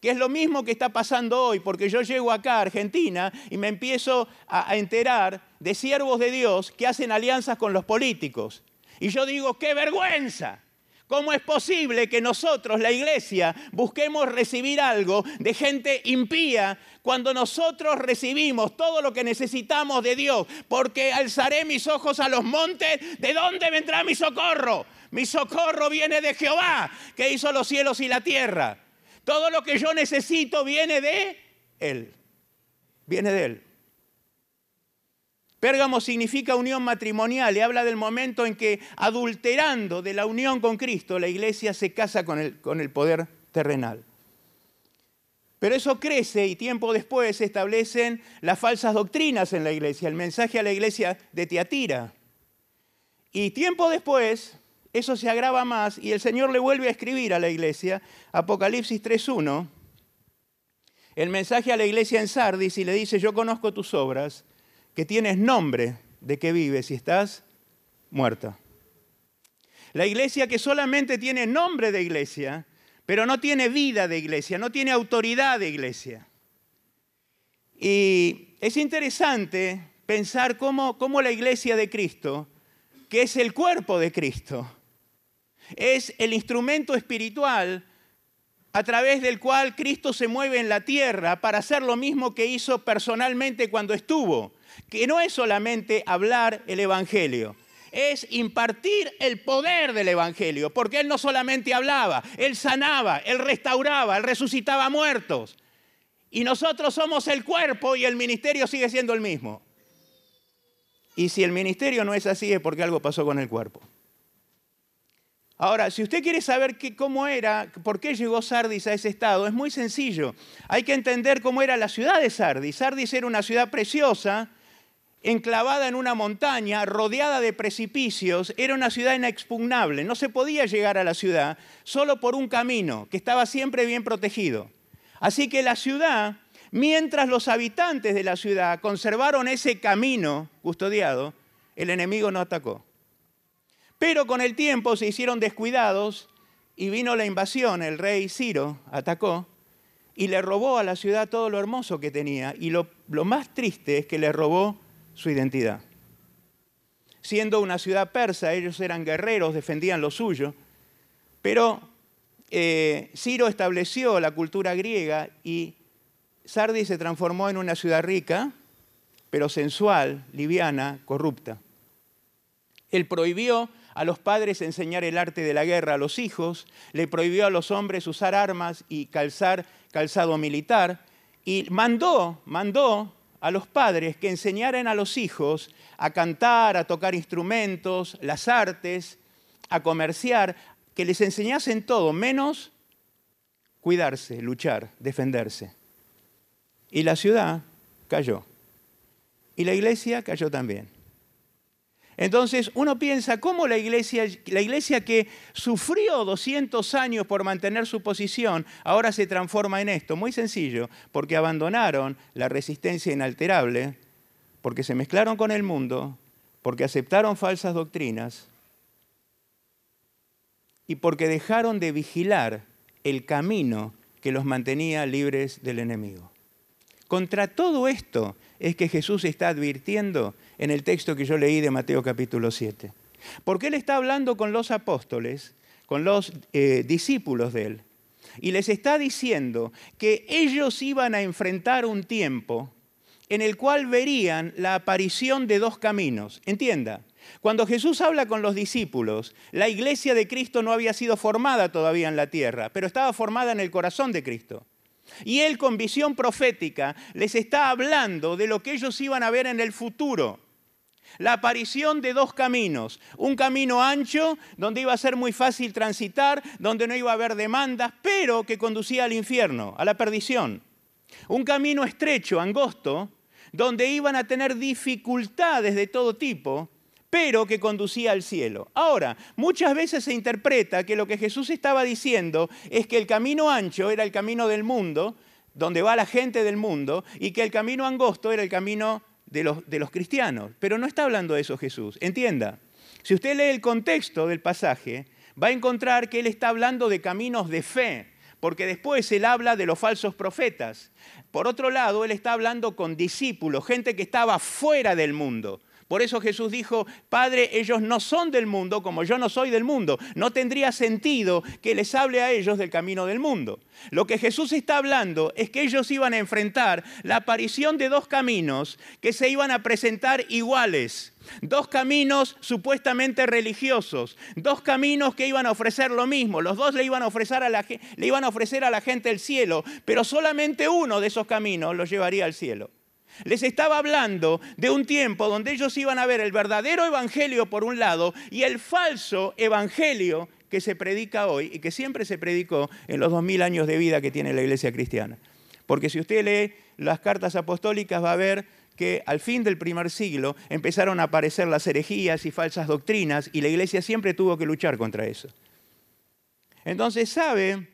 Que es lo mismo que está pasando hoy, porque yo llego acá a Argentina y me empiezo a enterar de siervos de Dios que hacen alianzas con los políticos. Y yo digo, qué vergüenza. ¿Cómo es posible que nosotros, la iglesia, busquemos recibir algo de gente impía cuando nosotros recibimos todo lo que necesitamos de Dios? Porque alzaré mis ojos a los montes, ¿de dónde vendrá mi socorro? Mi socorro viene de Jehová, que hizo los cielos y la tierra. Todo lo que yo necesito viene de Él. Viene de Él. Pérgamo significa unión matrimonial y habla del momento en que, adulterando de la unión con Cristo, la iglesia se casa con el, con el poder terrenal. Pero eso crece y tiempo después se establecen las falsas doctrinas en la iglesia, el mensaje a la iglesia de Teatira. Y tiempo después eso se agrava más y el Señor le vuelve a escribir a la iglesia, Apocalipsis 3.1, el mensaje a la iglesia en Sardis y le dice, yo conozco tus obras que tienes nombre de que vives y estás muerta. La iglesia que solamente tiene nombre de iglesia, pero no tiene vida de iglesia, no tiene autoridad de iglesia. Y es interesante pensar cómo, cómo la iglesia de Cristo, que es el cuerpo de Cristo, es el instrumento espiritual a través del cual Cristo se mueve en la tierra para hacer lo mismo que hizo personalmente cuando estuvo que no es solamente hablar el Evangelio, es impartir el poder del Evangelio, porque Él no solamente hablaba, Él sanaba, Él restauraba, Él resucitaba muertos. Y nosotros somos el cuerpo y el ministerio sigue siendo el mismo. Y si el ministerio no es así es porque algo pasó con el cuerpo. Ahora, si usted quiere saber cómo era, por qué llegó Sardis a ese estado, es muy sencillo. Hay que entender cómo era la ciudad de Sardis. Sardis era una ciudad preciosa, enclavada en una montaña, rodeada de precipicios, era una ciudad inexpugnable. No se podía llegar a la ciudad solo por un camino que estaba siempre bien protegido. Así que la ciudad, mientras los habitantes de la ciudad conservaron ese camino custodiado, el enemigo no atacó. Pero con el tiempo se hicieron descuidados y vino la invasión, el rey Ciro atacó y le robó a la ciudad todo lo hermoso que tenía. Y lo, más triste es que le robó su identidad. Siendo una ciudad persa, ellos eran guerreros, defendían lo suyo, pero eh, Ciro estableció la cultura griega y Sardis se transformó en una ciudad rica, pero sensual, liviana, corrupta. Él prohibió a los padres enseñar el arte de la guerra a los hijos, le prohibió a los hombres usar armas y calzar calzado militar, y mandó, mandó a los padres que enseñaran a los hijos a cantar, a tocar instrumentos, las artes, a comerciar, que les enseñasen todo, menos cuidarse, luchar, defenderse. Y la ciudad cayó. Y la iglesia cayó también. Entonces uno piensa cómo la iglesia, la iglesia que sufrió 200 años por mantener su posición, ahora se transforma en esto. Muy sencillo, porque abandonaron la resistencia inalterable, porque se mezclaron con el mundo, porque aceptaron falsas doctrinas y porque dejaron de vigilar el camino que los mantenía libres del enemigo. Contra todo esto es que Jesús está advirtiendo en el texto que yo leí de Mateo capítulo 7. Porque Él está hablando con los apóstoles, con los eh, discípulos de Él, y les está diciendo que ellos iban a enfrentar un tiempo en el cual verían la aparición de dos caminos. Entienda, cuando Jesús habla con los discípulos, la iglesia de Cristo no había sido formada todavía en la tierra, pero estaba formada en el corazón de Cristo. Y Él con visión profética les está hablando de lo que ellos iban a ver en el futuro la aparición de dos caminos. Un camino ancho, donde iba a ser muy fácil transitar, donde no iba a haber demandas, pero que conducía al infierno, a la perdición. Un camino estrecho, angosto, donde iban a tener dificultades de todo tipo, pero que conducía al cielo. Ahora, muchas veces se interpreta que lo que Jesús estaba diciendo es que el camino ancho era el camino del mundo, donde va la gente del mundo, y que el camino angosto era el camino de los, de los cristianos. Pero no está hablando de eso Jesús. Entienda, si usted lee el contexto del pasaje, va a encontrar que él está hablando de caminos de fe, porque después él habla de los falsos profetas. Por otro lado, él está hablando con discípulos, gente que estaba fuera del mundo. Por eso Jesús dijo, Padre, ellos no son del mundo como yo no soy del mundo. No tendría sentido que les hable a ellos del camino del mundo. Lo que Jesús está hablando es que ellos iban a enfrentar la aparición de dos caminos que se iban a presentar iguales. Dos caminos supuestamente religiosos, dos caminos que iban a ofrecer lo mismo, los dos le iban a ofrecer a la, iban a ofrecer a la gente el cielo, pero solamente uno de esos caminos los llevaría al cielo. Les estaba hablando de un tiempo donde ellos iban a ver el verdadero evangelio por un lado y el falso evangelio que se predica hoy y que siempre se predicó en los dos mil años de vida que tiene la iglesia cristiana. Porque si usted lee las cartas apostólicas va a ver que al fin del primer siglo empezaron a aparecer las herejías y falsas doctrinas y la iglesia siempre tuvo que luchar contra eso. Entonces, ¿sabe?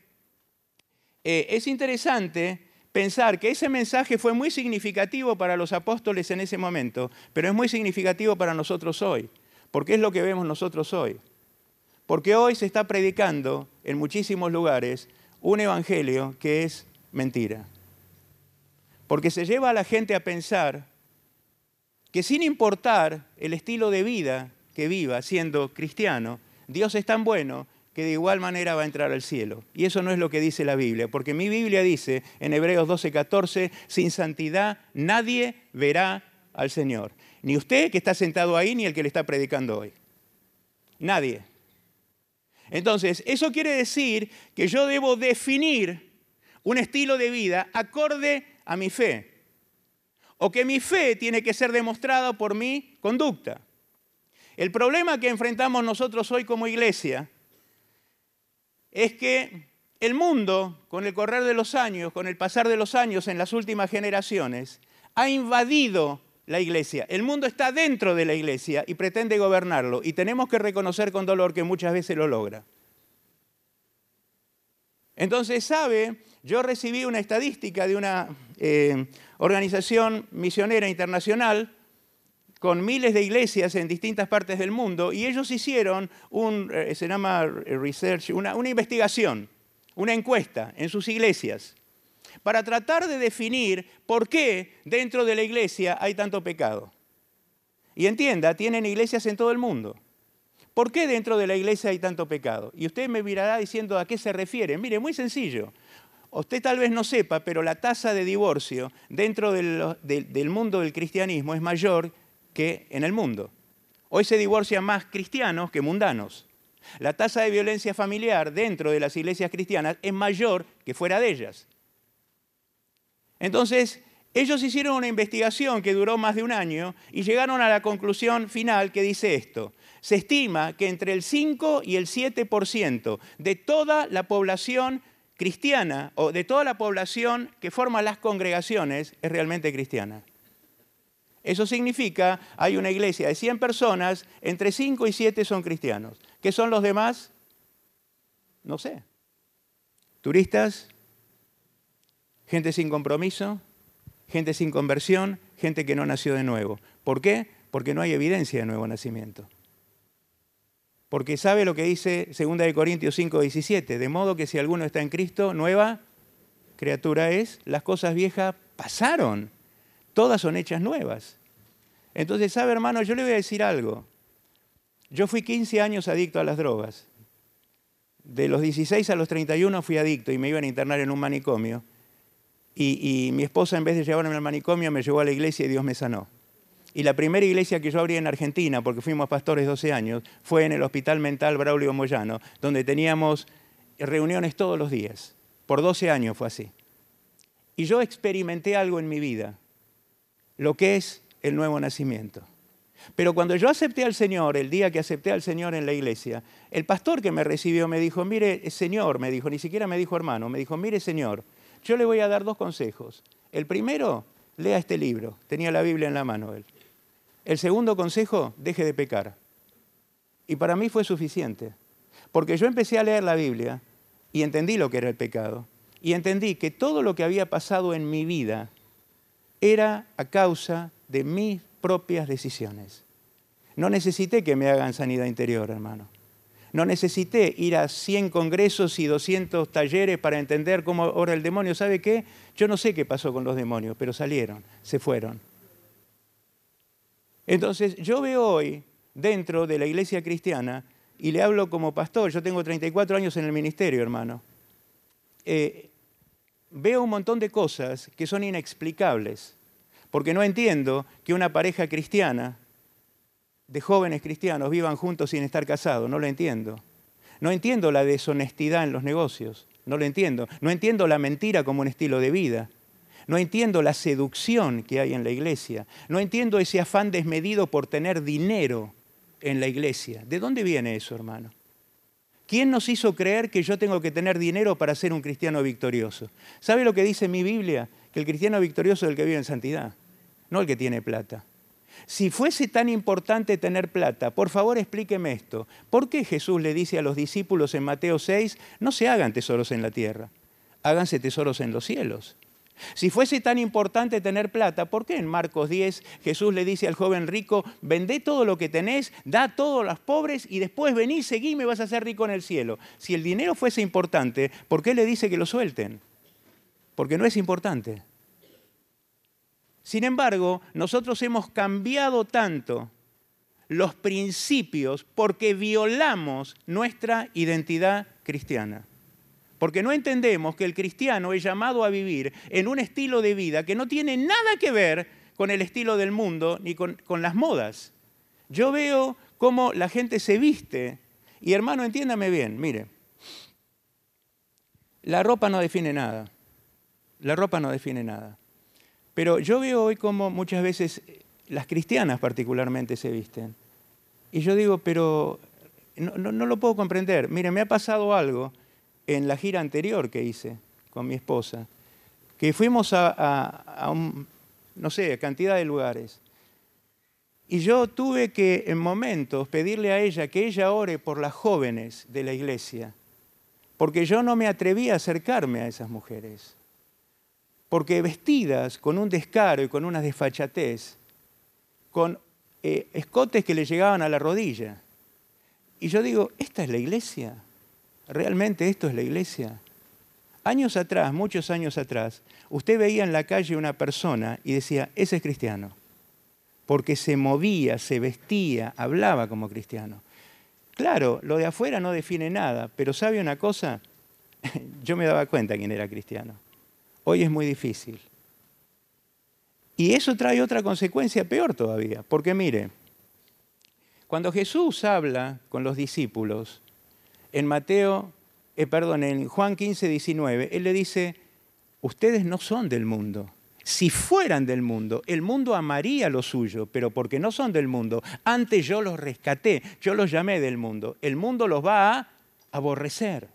Eh, es interesante pensar que ese mensaje fue muy significativo para los apóstoles en ese momento, pero es muy significativo para nosotros hoy, porque es lo que vemos nosotros hoy. Porque hoy se está predicando en muchísimos lugares un evangelio que es mentira. Porque se lleva a la gente a pensar que sin importar el estilo de vida que viva siendo cristiano, Dios es tan bueno que de igual manera va a entrar al cielo. Y eso no es lo que dice la Biblia, porque mi Biblia dice en Hebreos 12:14, sin santidad nadie verá al Señor. Ni usted que está sentado ahí, ni el que le está predicando hoy. Nadie. Entonces, eso quiere decir que yo debo definir un estilo de vida acorde a mi fe. o que mi fe tiene que ser demostrada por mi conducta. El problema que enfrentamos nosotros hoy como iglesia es que el mundo, con el correr de los años, con el pasar de los años en las últimas generaciones, ha invadido la iglesia. El mundo está dentro de la iglesia y pretende gobernarlo. Y tenemos que reconocer con dolor que muchas veces lo logra. Entonces, ¿sabe? Yo recibí una estadística de una eh, organización misionera internacional con miles de iglesias en distintas partes del mundo y ellos hicieron un, eh, se llama research, una investigación una encuesta en sus iglesias para tratar de definir por qué dentro de la iglesia hay tanto pecado. Y entienda, tienen iglesias en todo el mundo. ¿Por qué dentro de la iglesia hay tanto pecado? Y usted me mirará diciendo a qué se refiere. Mire, muy sencillo. Usted tal vez no sepa, pero la tasa de divorcio dentro del, del mundo del cristianismo es mayor que en el mundo. Hoy se divorcian más cristianos que mundanos. La tasa de violencia familiar dentro de las iglesias cristianas es mayor que fuera de ellas. Entonces, ellos hicieron una investigación que duró más de un año y llegaron a la conclusión final que dice esto. Se estima que entre el 5 y el 7% de toda la población cristiana o de toda la población que forma las congregaciones es realmente cristiana. Eso significa, hay una iglesia de 100 personas, entre 5 y 7 son cristianos. ¿Qué son los demás? No sé. Turistas, gente sin compromiso, gente sin conversión, gente que no nació de nuevo. ¿Por qué? Porque no hay evidencia de nuevo nacimiento. Porque sabe lo que dice 2 Corintios 5, 17, de modo que si alguno está en Cristo, nueva criatura es, las cosas viejas pasaron, todas son hechas nuevas. Entonces, ¿sabe hermano? Yo le voy a decir algo. Yo fui 15 años adicto a las drogas. De los 16 a los 31 fui adicto y me iban a internar en un manicomio. Y, mi esposa, en vez de llevarme al manicomio, me llevó a la iglesia y Dios me sanó. Y la primera iglesia que yo abrí en Argentina, porque fuimos pastores 12 años, fue en el Hospital Mental Braulio Moyano, donde teníamos reuniones todos los días. Por 12 años fue así. Y yo experimenté algo en mi vida, lo que es el nuevo nacimiento. Pero cuando yo acepté al Señor, el día que acepté al Señor en la iglesia, el pastor que me recibió me dijo, mire, Señor, me dijo, ni siquiera me dijo hermano, me dijo, mire, Señor, yo le voy a dar dos consejos. El primero, lea este libro, tenía la Biblia en la mano él. El segundo consejo, deje de pecar. Y para mí fue suficiente, porque yo empecé a leer la Biblia y entendí lo que era el pecado. Y entendí que todo lo que había pasado en mi vida era a causa de mis propias decisiones. No necesité que me hagan sanidad interior, hermano. No necesité ir a 100 congresos y 200 talleres para entender cómo ora el demonio. ¿Sabe qué? Yo no sé qué pasó con los demonios, pero salieron, se fueron. Entonces, yo veo hoy dentro de la iglesia cristiana, y le hablo como pastor, yo tengo 34 años en el ministerio, hermano, eh, veo un montón de cosas que son inexplicables porque no entiendo que una pareja cristiana de jóvenes cristianos vivan juntos sin estar casados, no lo entiendo. No entiendo la deshonestidad en los negocios, no lo entiendo. No entiendo la mentira como un estilo de vida. No entiendo la seducción que hay en la iglesia. No entiendo ese afán desmedido por tener dinero en la iglesia. ¿De dónde viene eso, hermano? ¿Quién nos hizo creer que yo tengo que tener dinero para ser un cristiano victorioso? ¿Sabe lo que dice mi Biblia? Que el cristiano victorioso es el que vive en santidad, no el que tiene plata. Si fuese tan importante tener plata, por favor explíqueme esto. ¿Por qué Jesús le dice a los discípulos en Mateo 6, no se hagan tesoros en la tierra, háganse tesoros en los cielos? Si fuese tan importante tener plata, ¿por qué en Marcos 10 Jesús le dice al joven rico, vendé todo lo que tenés, da todo a los pobres y después vení, seguí vas a hacer rico en el cielo? Si el dinero fuese importante, ¿por qué le dice que lo suelten? Porque no es importante. Sin embargo, nosotros hemos cambiado tanto los principios porque violamos nuestra identidad cristiana. Porque no entendemos que el cristiano es llamado a vivir en un estilo de vida que no tiene nada que ver con el estilo del mundo ni con, las modas. Yo veo cómo la gente se viste. Y hermano, entiéndame bien, mire, la ropa no define nada. La ropa no define nada. Pero yo veo hoy como muchas veces las cristianas particularmente se visten. Y yo digo, pero no, lo puedo comprender. Mire, me ha pasado algo en la gira anterior que hice con mi esposa, que fuimos a, un, no sé, cantidad de lugares. Y yo tuve que en momentos pedirle a ella que ella ore por las jóvenes de la iglesia, porque yo no me atrevía a acercarme a esas mujeres, porque vestidas con un descaro y con una desfachatez, con eh, escotes que le llegaban a la rodilla. Y yo digo, ¿esta es la iglesia? ¿Realmente esto es la iglesia? Años atrás, muchos años atrás, usted veía en la calle una persona y decía, ese es cristiano, porque se movía, se vestía, hablaba como cristiano. Claro, lo de afuera no define nada, pero ¿sabe una cosa? Yo me daba cuenta quién era cristiano. Hoy es muy difícil. Y eso trae otra consecuencia peor todavía, porque mire, cuando Jesús habla con los discípulos, en Mateo, eh, perdón, en Juan 15, 19, Él le dice, ustedes no son del mundo. Si fueran del mundo, el mundo amaría lo suyo, pero porque no son del mundo, antes yo los rescaté, yo los llamé del mundo, el mundo los va a aborrecer.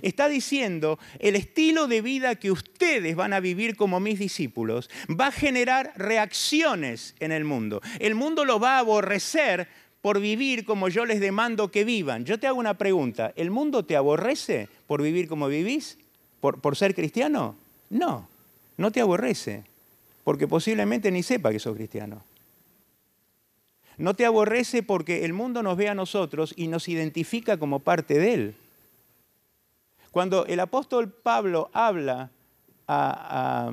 Está diciendo, el estilo de vida que ustedes van a vivir como mis discípulos va a generar reacciones en el mundo. El mundo lo va a aborrecer por vivir como yo les demando que vivan. Yo te hago una pregunta, ¿el mundo te aborrece por vivir como vivís? ¿Por, por ser cristiano? No, no te aborrece, porque posiblemente ni sepa que sos cristiano. No te aborrece porque el mundo nos ve a nosotros y nos identifica como parte de él. Cuando el apóstol Pablo habla a,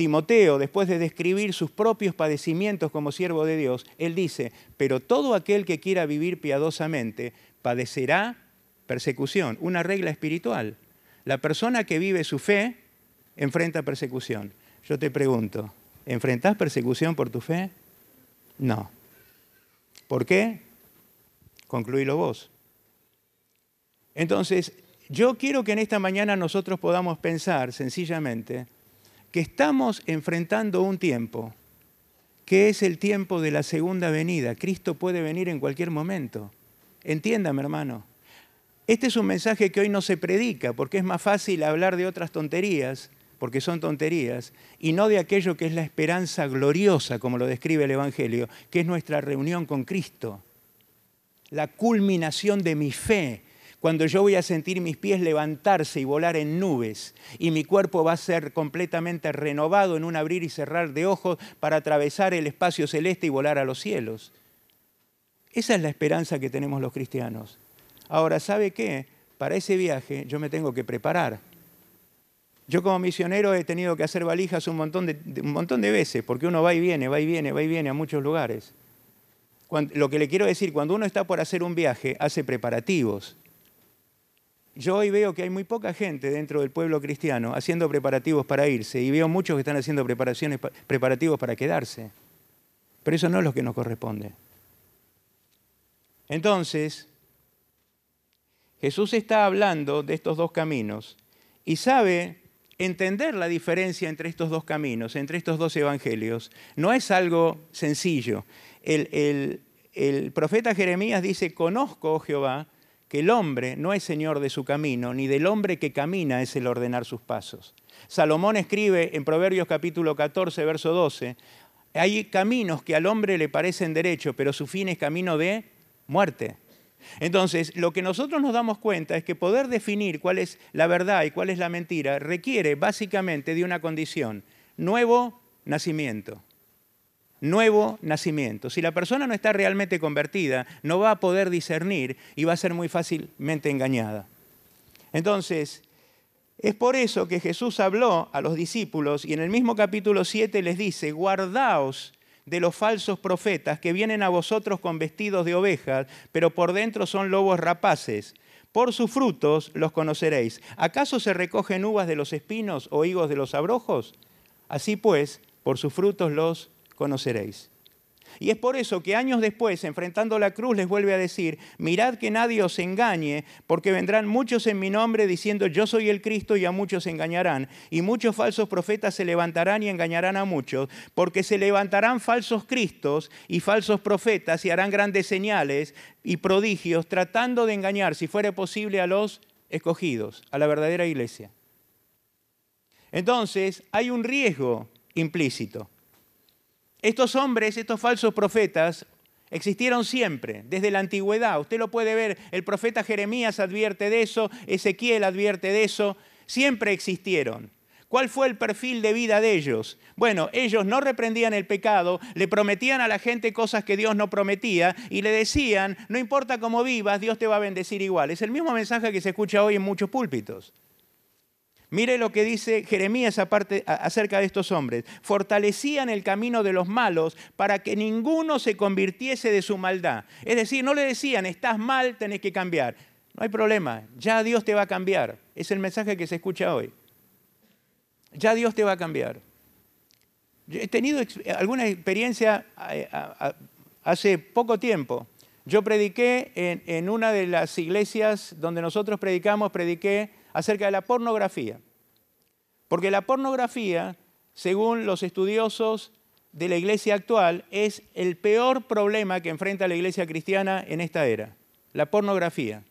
Timoteo, después de describir sus propios padecimientos como siervo de Dios, él dice, pero todo aquel que quiera vivir piadosamente padecerá persecución, una regla espiritual. La persona que vive su fe enfrenta persecución. Yo te pregunto, ¿enfrentás persecución por tu fe? No. ¿Por qué? Concluílo vos. Entonces, yo quiero que en esta mañana nosotros podamos pensar sencillamente que estamos enfrentando un tiempo que es el tiempo de la segunda venida. Cristo puede venir en cualquier momento. Entiéndame, hermano. Este es un mensaje que hoy no se predica porque es más fácil hablar de otras tonterías, porque son tonterías, y no de aquello que es la esperanza gloriosa, como lo describe el Evangelio, que es nuestra reunión con Cristo, la culminación de mi fe, cuando yo voy a sentir mis pies levantarse y volar en nubes y mi cuerpo va a ser completamente renovado en un abrir y cerrar de ojos para atravesar el espacio celeste y volar a los cielos. Esa es la esperanza que tenemos los cristianos. Ahora, ¿sabe qué? Para ese viaje yo me tengo que preparar. Yo como misionero he tenido que hacer valijas un montón de, veces, porque uno va y viene, va y viene, va y viene a muchos lugares. lo que le quiero decir, cuando uno está por hacer un viaje, hace preparativos. Yo hoy veo que hay muy poca gente dentro del pueblo cristiano haciendo preparativos para irse y veo muchos que están haciendo preparativos para quedarse. Pero eso no es lo que nos corresponde. Entonces, Jesús está hablando de estos dos caminos y sabe entender la diferencia entre estos dos caminos, entre estos dos evangelios. No es algo sencillo. El, el profeta Jeremías dice, conozco, oh Jehová, que el hombre no es señor de su camino, ni del hombre que camina es el ordenar sus pasos. Salomón escribe en Proverbios capítulo 14, verso 12, hay caminos que al hombre le parecen derechos, pero su fin es camino de muerte. Entonces, lo que nosotros nos damos cuenta es que poder definir cuál es la verdad y cuál es la mentira requiere básicamente de una condición, nuevo nacimiento nuevo nacimiento. Si la persona no está realmente convertida, no va a poder discernir y va a ser muy fácilmente engañada. Entonces, es por eso que Jesús habló a los discípulos y en el mismo capítulo 7 les dice, guardaos de los falsos profetas que vienen a vosotros con vestidos de ovejas, pero por dentro son lobos rapaces. Por sus frutos los conoceréis. ¿Acaso se recogen uvas de los espinos o higos de los abrojos? Así pues, por sus frutos los conoceréis. Y es por eso que años después, enfrentando la cruz, les vuelve a decir, mirad que nadie os engañe, porque vendrán muchos en mi nombre diciendo yo soy el Cristo y a muchos engañarán. Y muchos falsos profetas se levantarán y engañarán a muchos, porque se levantarán falsos Cristos y falsos profetas y harán grandes señales y prodigios, tratando de engañar, si fuera posible, a los escogidos, a la verdadera iglesia. Entonces, hay un riesgo implícito. Estos hombres, estos falsos profetas, existieron siempre, desde la antigüedad. Usted lo puede ver, el profeta Jeremías advierte de eso, Ezequiel advierte de eso, siempre existieron. ¿Cuál fue el perfil de vida de ellos? Bueno, ellos no reprendían el pecado, le prometían a la gente cosas que Dios no prometía y le decían, no importa cómo vivas, Dios te va a bendecir igual. Es el mismo mensaje que se escucha hoy en muchos púlpitos. Mire lo que dice Jeremías acerca de estos hombres. Fortalecían el camino de los malos para que ninguno se convirtiese de su maldad. Es decir, no le decían, estás mal, tenés que cambiar. No hay problema, ya Dios te va a cambiar. Es el mensaje que se escucha hoy. Ya Dios te va a cambiar. he tenido alguna experiencia hace poco tiempo. Yo prediqué en una de las iglesias donde nosotros predicamos, prediqué acerca de la pornografía. Porque la pornografía, según los estudiosos de la iglesia actual, es el peor problema que enfrenta la iglesia cristiana en esta era, la pornografía.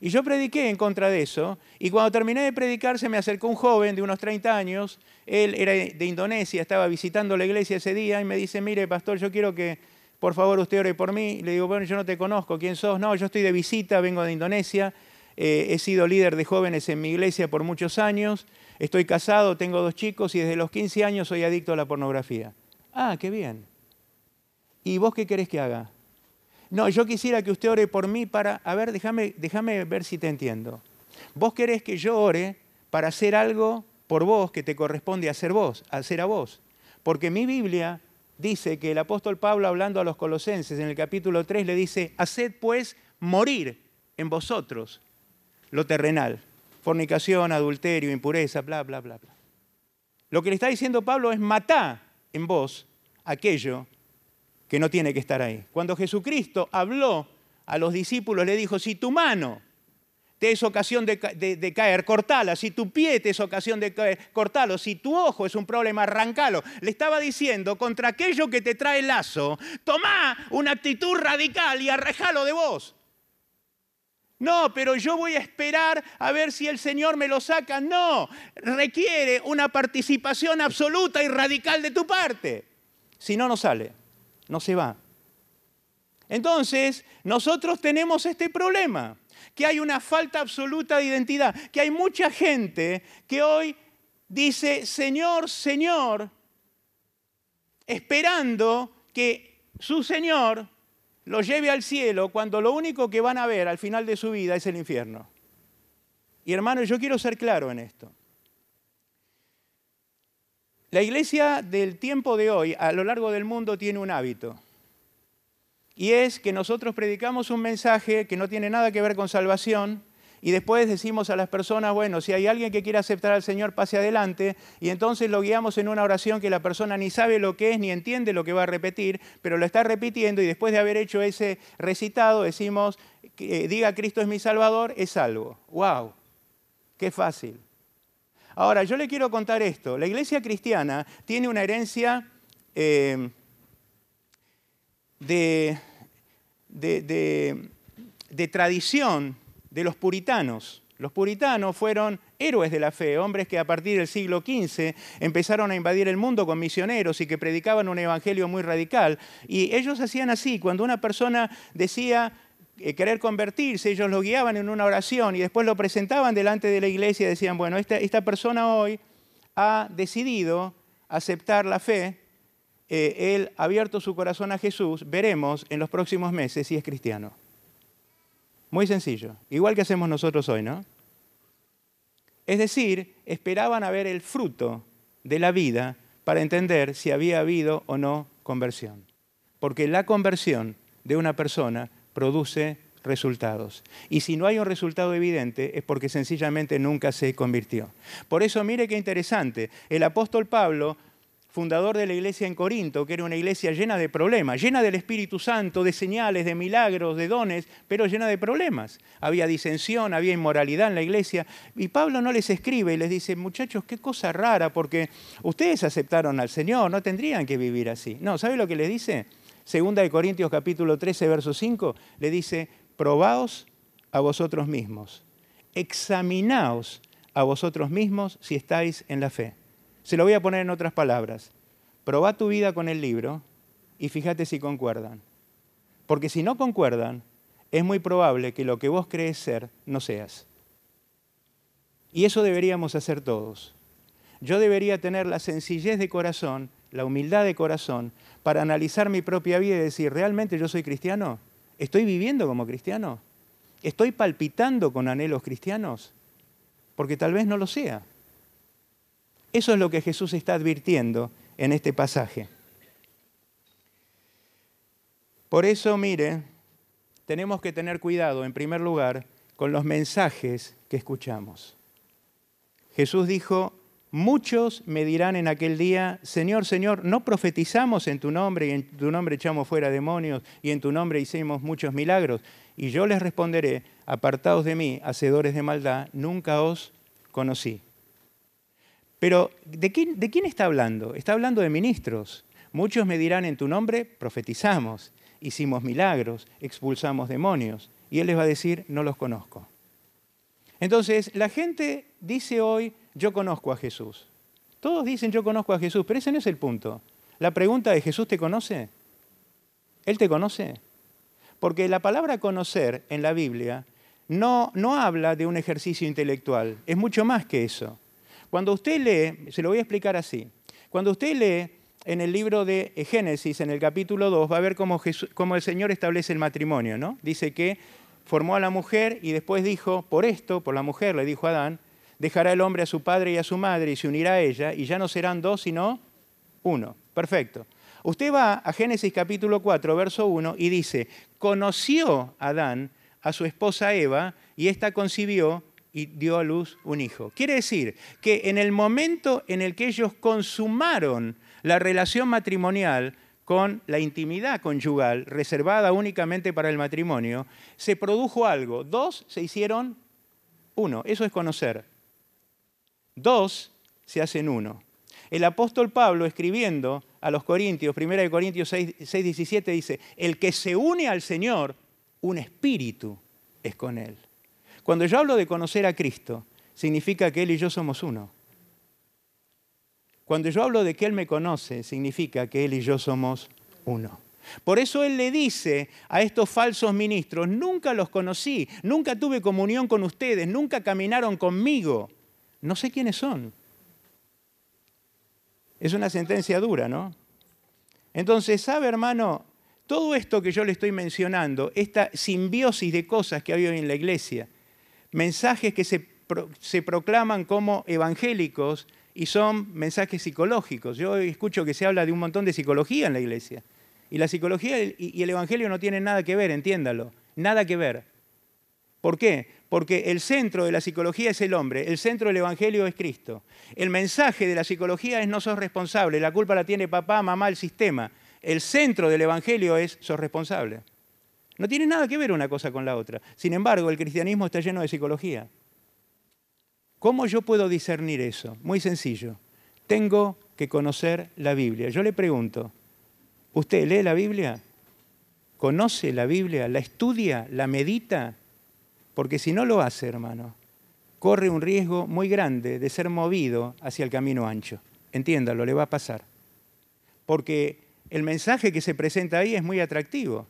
Y yo prediqué en contra de eso, y cuando terminé de predicar se me acercó un joven de unos 30 años, él era de Indonesia, estaba visitando la iglesia ese día, y me dice, mire, pastor, yo quiero que por favor usted ore por mí. le digo, bueno, yo no te conozco, ¿quién sos? No, yo estoy de visita, vengo de Indonesia, eh, he sido líder de jóvenes en mi iglesia por muchos años, estoy casado, tengo dos chicos y desde los 15 años soy adicto a la pornografía. Ah, qué bien. ¿Y vos qué querés que haga? No, yo quisiera que usted ore por mí para, a ver, déjame, déjame ver si te entiendo. Vos querés que yo ore para hacer algo por vos que te corresponde hacer vos, hacer a vos. Porque mi Biblia dice que el apóstol Pablo hablando a los colosenses en el capítulo 3 le dice, haced pues morir en vosotros lo terrenal. Fornicación, adulterio, impureza, bla, bla, bla, bla. Lo que le está diciendo Pablo es matar en vos aquello que no tiene que estar ahí. Cuando Jesucristo habló a los discípulos, le dijo, si tu mano te es ocasión de, caer, cortala. Si tu pie te es ocasión de caer, cortalo. Si tu ojo es un problema, arrancalo. Le estaba diciendo, contra aquello que te trae lazo, toma una actitud radical y arrejalo de vos. No, pero yo voy a esperar a ver si el Señor me lo saca. No, requiere una participación absoluta y radical de tu parte. Si no, no sale, no se va. Entonces, nosotros tenemos este problema, que hay una falta absoluta de identidad, que hay mucha gente que hoy dice, Señor, Señor, esperando que su Señor los lleve al cielo cuando lo único que van a ver al final de su vida es el infierno. Y hermanos, yo quiero ser claro en esto. La iglesia del tiempo de hoy, a lo largo del mundo, tiene un hábito. Y es que nosotros predicamos un mensaje que no tiene nada que ver con salvación, y después decimos a las personas, bueno, si hay alguien que quiera aceptar al Señor, pase adelante, y entonces lo guiamos en una oración que la persona ni sabe lo que es, ni entiende lo que va a repetir, pero lo está repitiendo y después de haber hecho ese recitado decimos, eh, diga Cristo es mi Salvador, es salvo. ¡Wow! ¡Qué fácil! Ahora, yo le quiero contar esto. La iglesia cristiana tiene una herencia eh, de, de tradición de los puritanos. Los puritanos fueron héroes de la fe, hombres que a partir del siglo XV empezaron a invadir el mundo con misioneros y que predicaban un evangelio muy radical. Y ellos hacían así, cuando una persona decía eh, querer convertirse, ellos lo guiaban en una oración y después lo presentaban delante de la iglesia y decían, bueno, esta, persona hoy ha decidido aceptar la fe, eh, él ha abierto su corazón a Jesús, veremos en los próximos meses si es cristiano. Muy sencillo, igual que hacemos nosotros hoy, ¿no? Es decir, esperaban a ver el fruto de la vida para entender si había habido o no conversión. Porque la conversión de una persona produce resultados. Y si no hay un resultado evidente es porque sencillamente nunca se convirtió. Por eso mire qué interesante, el apóstol Pablo fundador de la iglesia en Corinto, que era una iglesia llena de problemas, llena del Espíritu Santo, de señales, de milagros, de dones, pero llena de problemas. Había disensión, había inmoralidad en la iglesia. Y Pablo no les escribe y les dice, muchachos, qué cosa rara, porque ustedes aceptaron al Señor, no tendrían que vivir así. No, ¿sabe lo que les dice? Segunda de Corintios capítulo 13, verso 5, le dice, probaos a vosotros mismos, examinaos a vosotros mismos si estáis en la fe. Se lo voy a poner en otras palabras. Proba tu vida con el libro y fíjate si concuerdan. Porque si no concuerdan, es muy probable que lo que vos crees ser no seas. Y eso deberíamos hacer todos. Yo debería tener la sencillez de corazón, la humildad de corazón, para analizar mi propia vida y decir, ¿realmente yo soy cristiano? ¿Estoy viviendo como cristiano? ¿Estoy palpitando con anhelos cristianos? Porque tal vez no lo sea. Eso es lo que Jesús está advirtiendo en este pasaje. Por eso, mire, tenemos que tener cuidado, en primer lugar, con los mensajes que escuchamos. Jesús dijo, muchos me dirán en aquel día, Señor, Señor, ¿no profetizamos en tu nombre y en tu nombre echamos fuera demonios y en tu nombre hicimos muchos milagros? Y yo les responderé, apartados de mí, hacedores de maldad, nunca os conocí. Pero ¿de quién, ¿de quién está hablando? Está hablando de ministros. Muchos me dirán en tu nombre, profetizamos, hicimos milagros, expulsamos demonios. Y él les va a decir, no los conozco. Entonces, la gente dice hoy, yo conozco a Jesús. Todos dicen, yo conozco a Jesús, pero ese no es el punto. La pregunta de Jesús te conoce. ¿Él te conoce? Porque la palabra conocer en la Biblia no, no habla de un ejercicio intelectual, es mucho más que eso. Cuando usted lee, se lo voy a explicar así, cuando usted lee en el libro de Génesis, en el capítulo 2, va a ver cómo, el Señor establece el matrimonio, ¿no? Dice que formó a la mujer y después dijo, por esto, por la mujer, le dijo a Adán, dejará el hombre a su padre y a su madre y se unirá a ella, y ya no serán dos, sino uno. Perfecto. Usted va a Génesis capítulo 4, verso 1, y dice, conoció Adán a su esposa Eva, y ésta concibió y dio a luz un hijo. Quiere decir que en el momento en el que ellos consumaron la relación matrimonial con la intimidad conyugal reservada únicamente para el matrimonio, se produjo algo. Dos se hicieron uno. Eso es conocer. Dos se hacen uno. El apóstol Pablo, escribiendo a los Corintios, 1 Corintios 6, 6, 17, dice, el que se une al Señor, un espíritu es con él. Cuando yo hablo de conocer a Cristo, significa que Él y yo somos uno. Cuando yo hablo de que Él me conoce, significa que Él y yo somos uno. Por eso Él le dice a estos falsos ministros, nunca los conocí, nunca tuve comunión con ustedes, nunca caminaron conmigo, no sé quiénes son. Es una sentencia dura, ¿no? Entonces, ¿sabe hermano? Todo esto que yo le estoy mencionando, esta simbiosis de cosas que ha habido en la iglesia, mensajes que se, proclaman como evangélicos y son mensajes psicológicos. Yo escucho que se habla de un montón de psicología en la iglesia. Y la psicología y el evangelio no tienen nada que ver, entiéndalo. Nada que ver. ¿Por qué? Porque el centro de la psicología es el hombre, el centro del evangelio es Cristo. El mensaje de la psicología es no sos responsable, la culpa la tiene papá, mamá, el sistema. El centro del evangelio es sos responsable. No tiene nada que ver una cosa con la otra. Sin embargo, el cristianismo está lleno de psicología. ¿Cómo yo puedo discernir eso? Muy sencillo. Tengo que conocer la Biblia. Yo le pregunto, ¿usted lee la Biblia? ¿Conoce la Biblia? ¿La estudia? ¿La medita? Porque si no lo hace, hermano, corre un riesgo muy grande de ser movido hacia el camino ancho. Entiéndalo, le va a pasar. Porque el mensaje que se presenta ahí es muy atractivo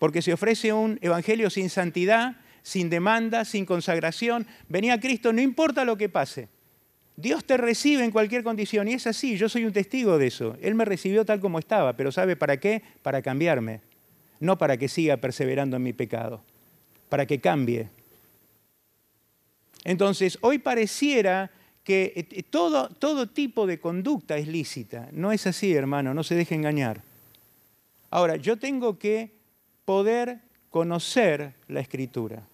porque se ofrece un evangelio sin santidad, sin demanda, sin consagración. Venía Cristo, no importa lo que pase. Dios te recibe en cualquier condición y es así, yo soy un testigo de eso. Él me recibió tal como estaba, pero ¿sabe para qué? Para cambiarme, no para que siga perseverando en mi pecado, para que cambie. Entonces, hoy pareciera que eh, eh, todo, todo tipo de conducta es lícita. No es así, hermano, no se deje engañar. Ahora, yo tengo que poder conocer la escritura.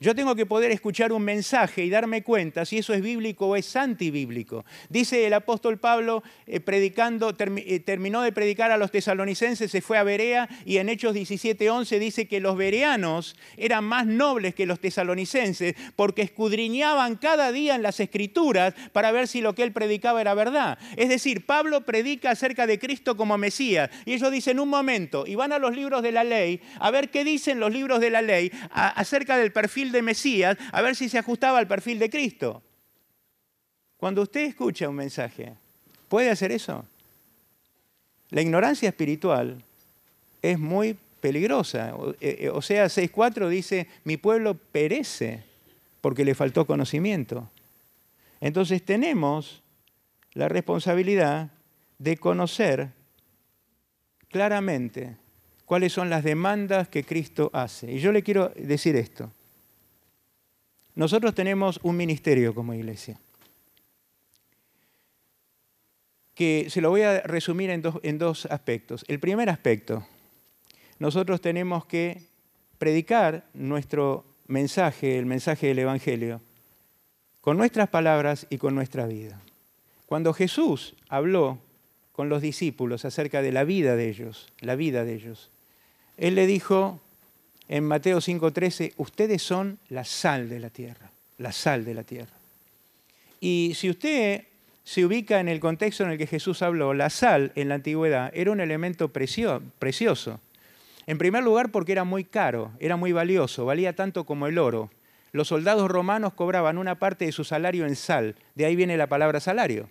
Yo tengo que poder escuchar un mensaje y darme cuenta si eso es bíblico o es antibíblico. Dice el apóstol Pablo, eh, predicando, eh, terminó de predicar a los tesalonicenses, se fue a Berea y en Hechos 17:11 dice que los bereanos eran más nobles que los tesalonicenses porque escudriñaban cada día en las escrituras para ver si lo que él predicaba era verdad. Es decir, Pablo predica acerca de Cristo como Mesías y ellos dicen un momento y van a los libros de la ley a ver qué dicen los libros de la ley acerca del perfil de Mesías a ver si se ajustaba al perfil de Cristo. Cuando usted escucha un mensaje, ¿puede hacer eso? La ignorancia espiritual es muy peligrosa. O sea, 6.4 dice, mi pueblo perece porque le faltó conocimiento. Entonces tenemos la responsabilidad de conocer claramente cuáles son las demandas que Cristo hace. Y yo le quiero decir esto. Nosotros tenemos un ministerio como iglesia, que se lo voy a resumir en dos, aspectos. El primer aspecto, nosotros tenemos que predicar nuestro mensaje, el mensaje del Evangelio, con nuestras palabras y con nuestra vida. Cuando Jesús habló con los discípulos acerca de la vida de ellos, la vida de ellos, Él le dijo, en Mateo 5:13, ustedes son la sal de la tierra, la sal de la tierra. Y si usted se ubica en el contexto en el que Jesús habló, la sal en la antigüedad era un elemento precioso. En primer lugar porque era muy caro, era muy valioso, valía tanto como el oro. Los soldados romanos cobraban una parte de su salario en sal, de ahí viene la palabra salario.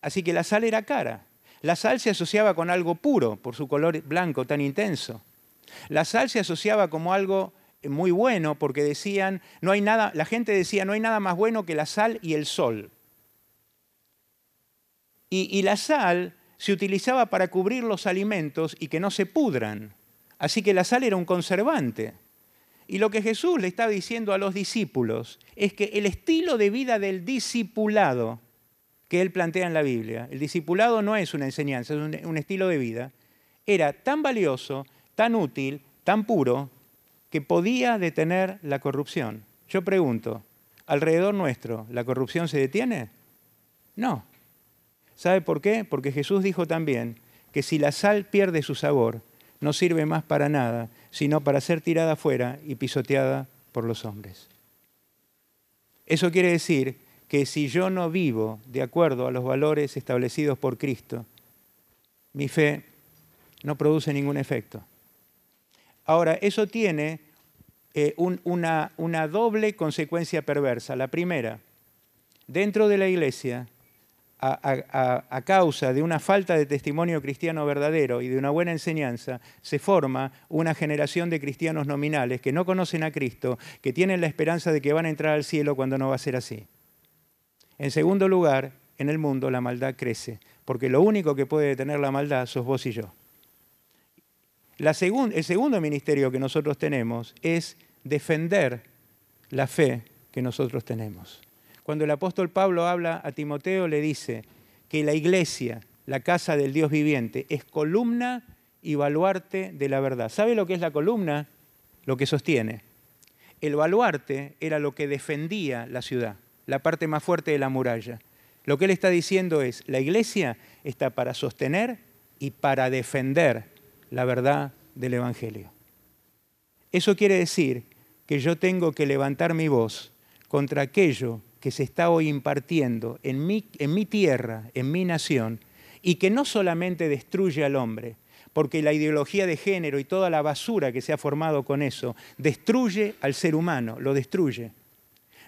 Así que la sal era cara. La sal se asociaba con algo puro por su color blanco tan intenso. La sal se asociaba como algo muy bueno porque decían, no hay nada, la gente decía, no hay nada más bueno que la sal y el sol. Y, la sal se utilizaba para cubrir los alimentos y que no se pudran. Así que la sal era un conservante. Y lo que Jesús le está diciendo a los discípulos es que el estilo de vida del discipulado que él plantea en la Biblia, el discipulado no es una enseñanza, es un estilo de vida, era tan valioso tan útil, tan puro, que podía detener la corrupción. Yo pregunto, ¿alrededor nuestro la corrupción se detiene? No. ¿Sabe por qué? Porque Jesús dijo también que si la sal pierde su sabor, no sirve más para nada, sino para ser tirada afuera y pisoteada por los hombres. Eso quiere decir que si yo no vivo de acuerdo a los valores establecidos por Cristo, mi fe no produce ningún efecto. Ahora, eso tiene eh, una, doble consecuencia perversa. La primera, dentro de la iglesia, a, causa de una falta de testimonio cristiano verdadero y de una buena enseñanza, se forma una generación de cristianos nominales que no conocen a Cristo, que tienen la esperanza de que van a entrar al cielo cuando no va a ser así. En segundo lugar, en el mundo la maldad crece, porque lo único que puede detener la maldad sos vos y yo el segundo ministerio que nosotros tenemos es defender la fe que nosotros tenemos. Cuando el apóstol Pablo habla a Timoteo, le dice que la iglesia, la casa del Dios viviente, es columna y baluarte de la verdad. ¿Sabe lo que es la columna? Lo que sostiene. El baluarte era lo que defendía la ciudad, la parte más fuerte de la muralla. Lo que él está diciendo es, la iglesia está para sostener y para defender la verdad del Evangelio. Eso quiere decir que yo tengo que levantar mi voz contra aquello que se está hoy impartiendo en mi, en mi tierra, en mi nación, y que no solamente destruye al hombre, porque la ideología de género y toda la basura que se ha formado con eso destruye al ser humano, lo destruye.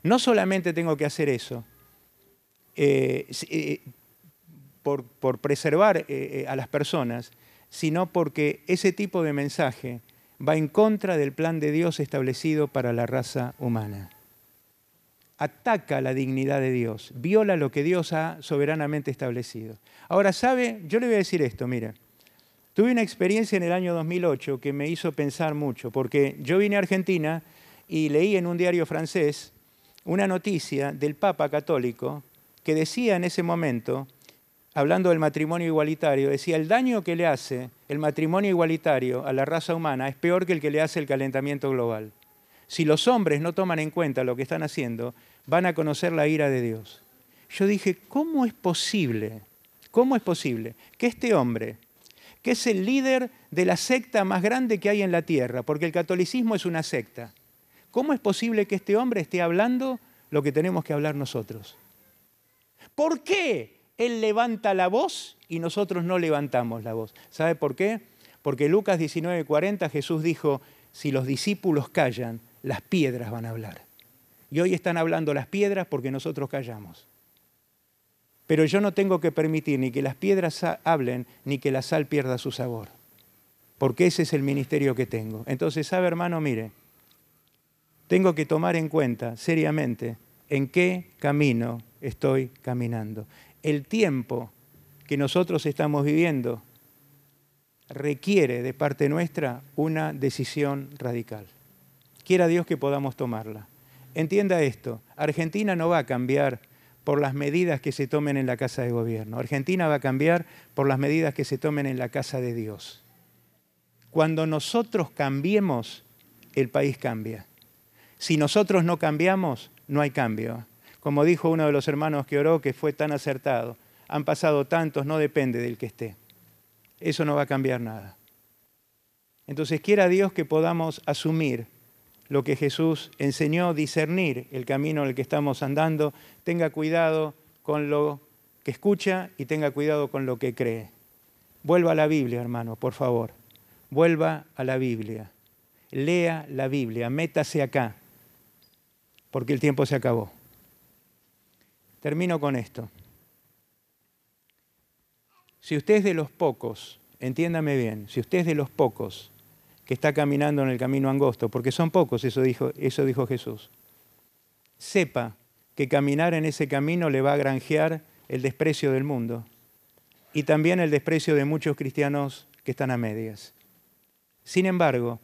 No solamente tengo que hacer eso eh, eh, por, preservar eh, a las personas, sino porque ese tipo de mensaje va en contra del plan de Dios establecido para la raza humana. Ataca la dignidad de Dios, viola lo que Dios ha soberanamente establecido. Ahora, ¿sabe? Yo le voy a decir esto, mire. Tuve una experiencia en el año 2008 que me hizo pensar mucho, porque yo vine a Argentina y leí en un diario francés una noticia del Papa católico que decía en ese momento hablando del matrimonio igualitario, decía, el daño que le hace el matrimonio igualitario a la raza humana es peor que el que le hace el calentamiento global. si los hombres no toman en cuenta lo que están haciendo, van a conocer la ira de Dios. Yo dije, ¿cómo es posible? ¿Cómo es posible que este hombre, que es el líder de la secta más grande que hay en la tierra, porque el catolicismo es una secta, ¿cómo es posible que este hombre esté hablando lo que tenemos que hablar nosotros? ¿Por qué él levanta la voz y nosotros no levantamos la voz? ¿Sabe por qué? Porque Lucas 19:40 Jesús dijo, si los discípulos callan, las piedras van a hablar. Y hoy están hablando las piedras porque nosotros callamos. Pero yo no tengo que permitir ni que las piedras hablen ni que la sal pierda su sabor. Porque ese es el ministerio que tengo. Entonces, sabe hermano, mire, tengo que tomar en cuenta seriamente en qué camino estoy caminando. El tiempo que nosotros estamos viviendo requiere de parte nuestra una decisión radical. Quiera Dios que podamos tomarla. Entienda esto, Argentina no va a cambiar por las medidas que se tomen en la Casa de Gobierno. Argentina va a cambiar por las medidas que se tomen en la Casa de Dios. Cuando nosotros cambiemos, el país cambia. Si nosotros no cambiamos, no hay cambio. Como dijo uno de los hermanos que oró, que fue tan acertado, han pasado tantos, no depende del que esté. Eso no va a cambiar nada. Entonces quiera Dios que podamos asumir lo que Jesús enseñó, discernir el camino en el que estamos andando, tenga cuidado con lo que escucha y tenga cuidado con lo que cree. Vuelva a la Biblia, hermano, por favor. Vuelva a la Biblia. Lea la Biblia, métase acá, porque el tiempo se acabó. Termino con esto. Si usted es de los pocos, entiéndame bien, si usted es de los pocos que está caminando en el camino angosto, porque son pocos, eso dijo, eso dijo Jesús. Sepa que caminar en ese camino le va a granjear el desprecio del mundo y también el desprecio de muchos cristianos que están a medias. Sin embargo,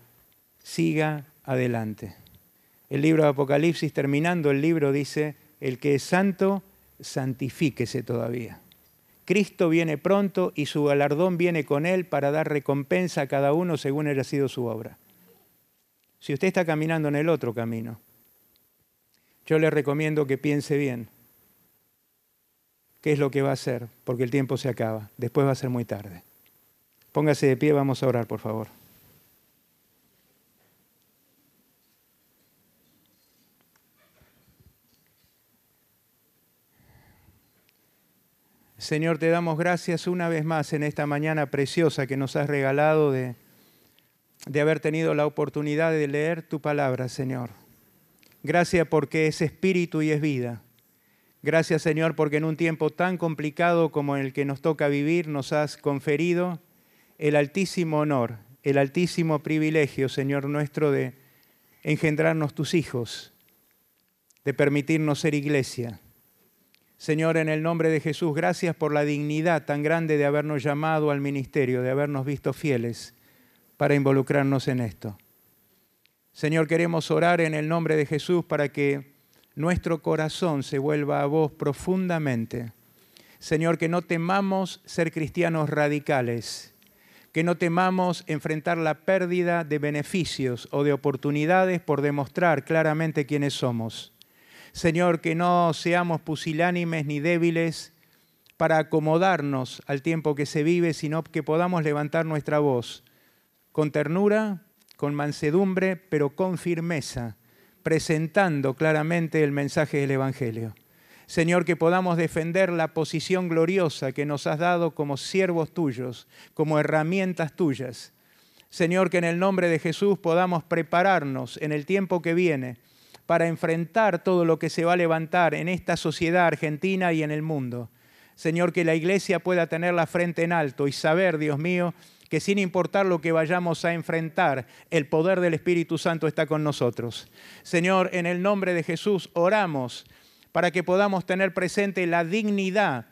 siga adelante. El libro de Apocalipsis, terminando el libro, dice, el que es santo, santifíquese todavía. Cristo viene pronto y su galardón viene con él para dar recompensa a cada uno según haya sido su obra. Si usted está caminando en el otro camino, yo le recomiendo que piense bien qué es lo que va a hacer, porque el tiempo se acaba, después va a ser muy tarde. Póngase de pie, vamos a orar, por favor. Señor, te damos gracias una vez más en esta mañana preciosa que nos has regalado de, de haber tenido la oportunidad de leer tu palabra, Señor. Gracias porque es espíritu y es vida. Gracias, Señor, porque en un tiempo tan complicado como el que nos toca vivir, nos has conferido el altísimo honor, el altísimo privilegio, Señor nuestro, de engendrarnos tus hijos, de permitirnos ser iglesia Señor, en el nombre de Jesús, gracias por la dignidad tan grande de habernos llamado al ministerio, de habernos visto fieles para involucrarnos en esto. Señor, queremos orar en el nombre de Jesús para que nuestro corazón se vuelva a vos profundamente. Señor, que no temamos ser cristianos radicales, que no temamos enfrentar la pérdida de beneficios o de oportunidades por demostrar claramente quiénes somos. Señor, que no seamos pusilánimes ni débiles para acomodarnos al tiempo que se vive, sino que podamos levantar nuestra voz con ternura, con mansedumbre, pero con firmeza, presentando claramente el mensaje del Evangelio. Señor, que podamos defender la posición gloriosa que nos has dado como siervos tuyos, como herramientas tuyas. Señor, que en el nombre de Jesús podamos prepararnos en el tiempo que viene para enfrentar todo lo que se va a levantar en esta sociedad argentina y en el mundo. Señor, que la iglesia pueda tener la frente en alto y saber, Dios mío, que sin importar lo que vayamos a enfrentar, el poder del Espíritu Santo está con nosotros. Señor, en el nombre de Jesús oramos para que podamos tener presente la dignidad,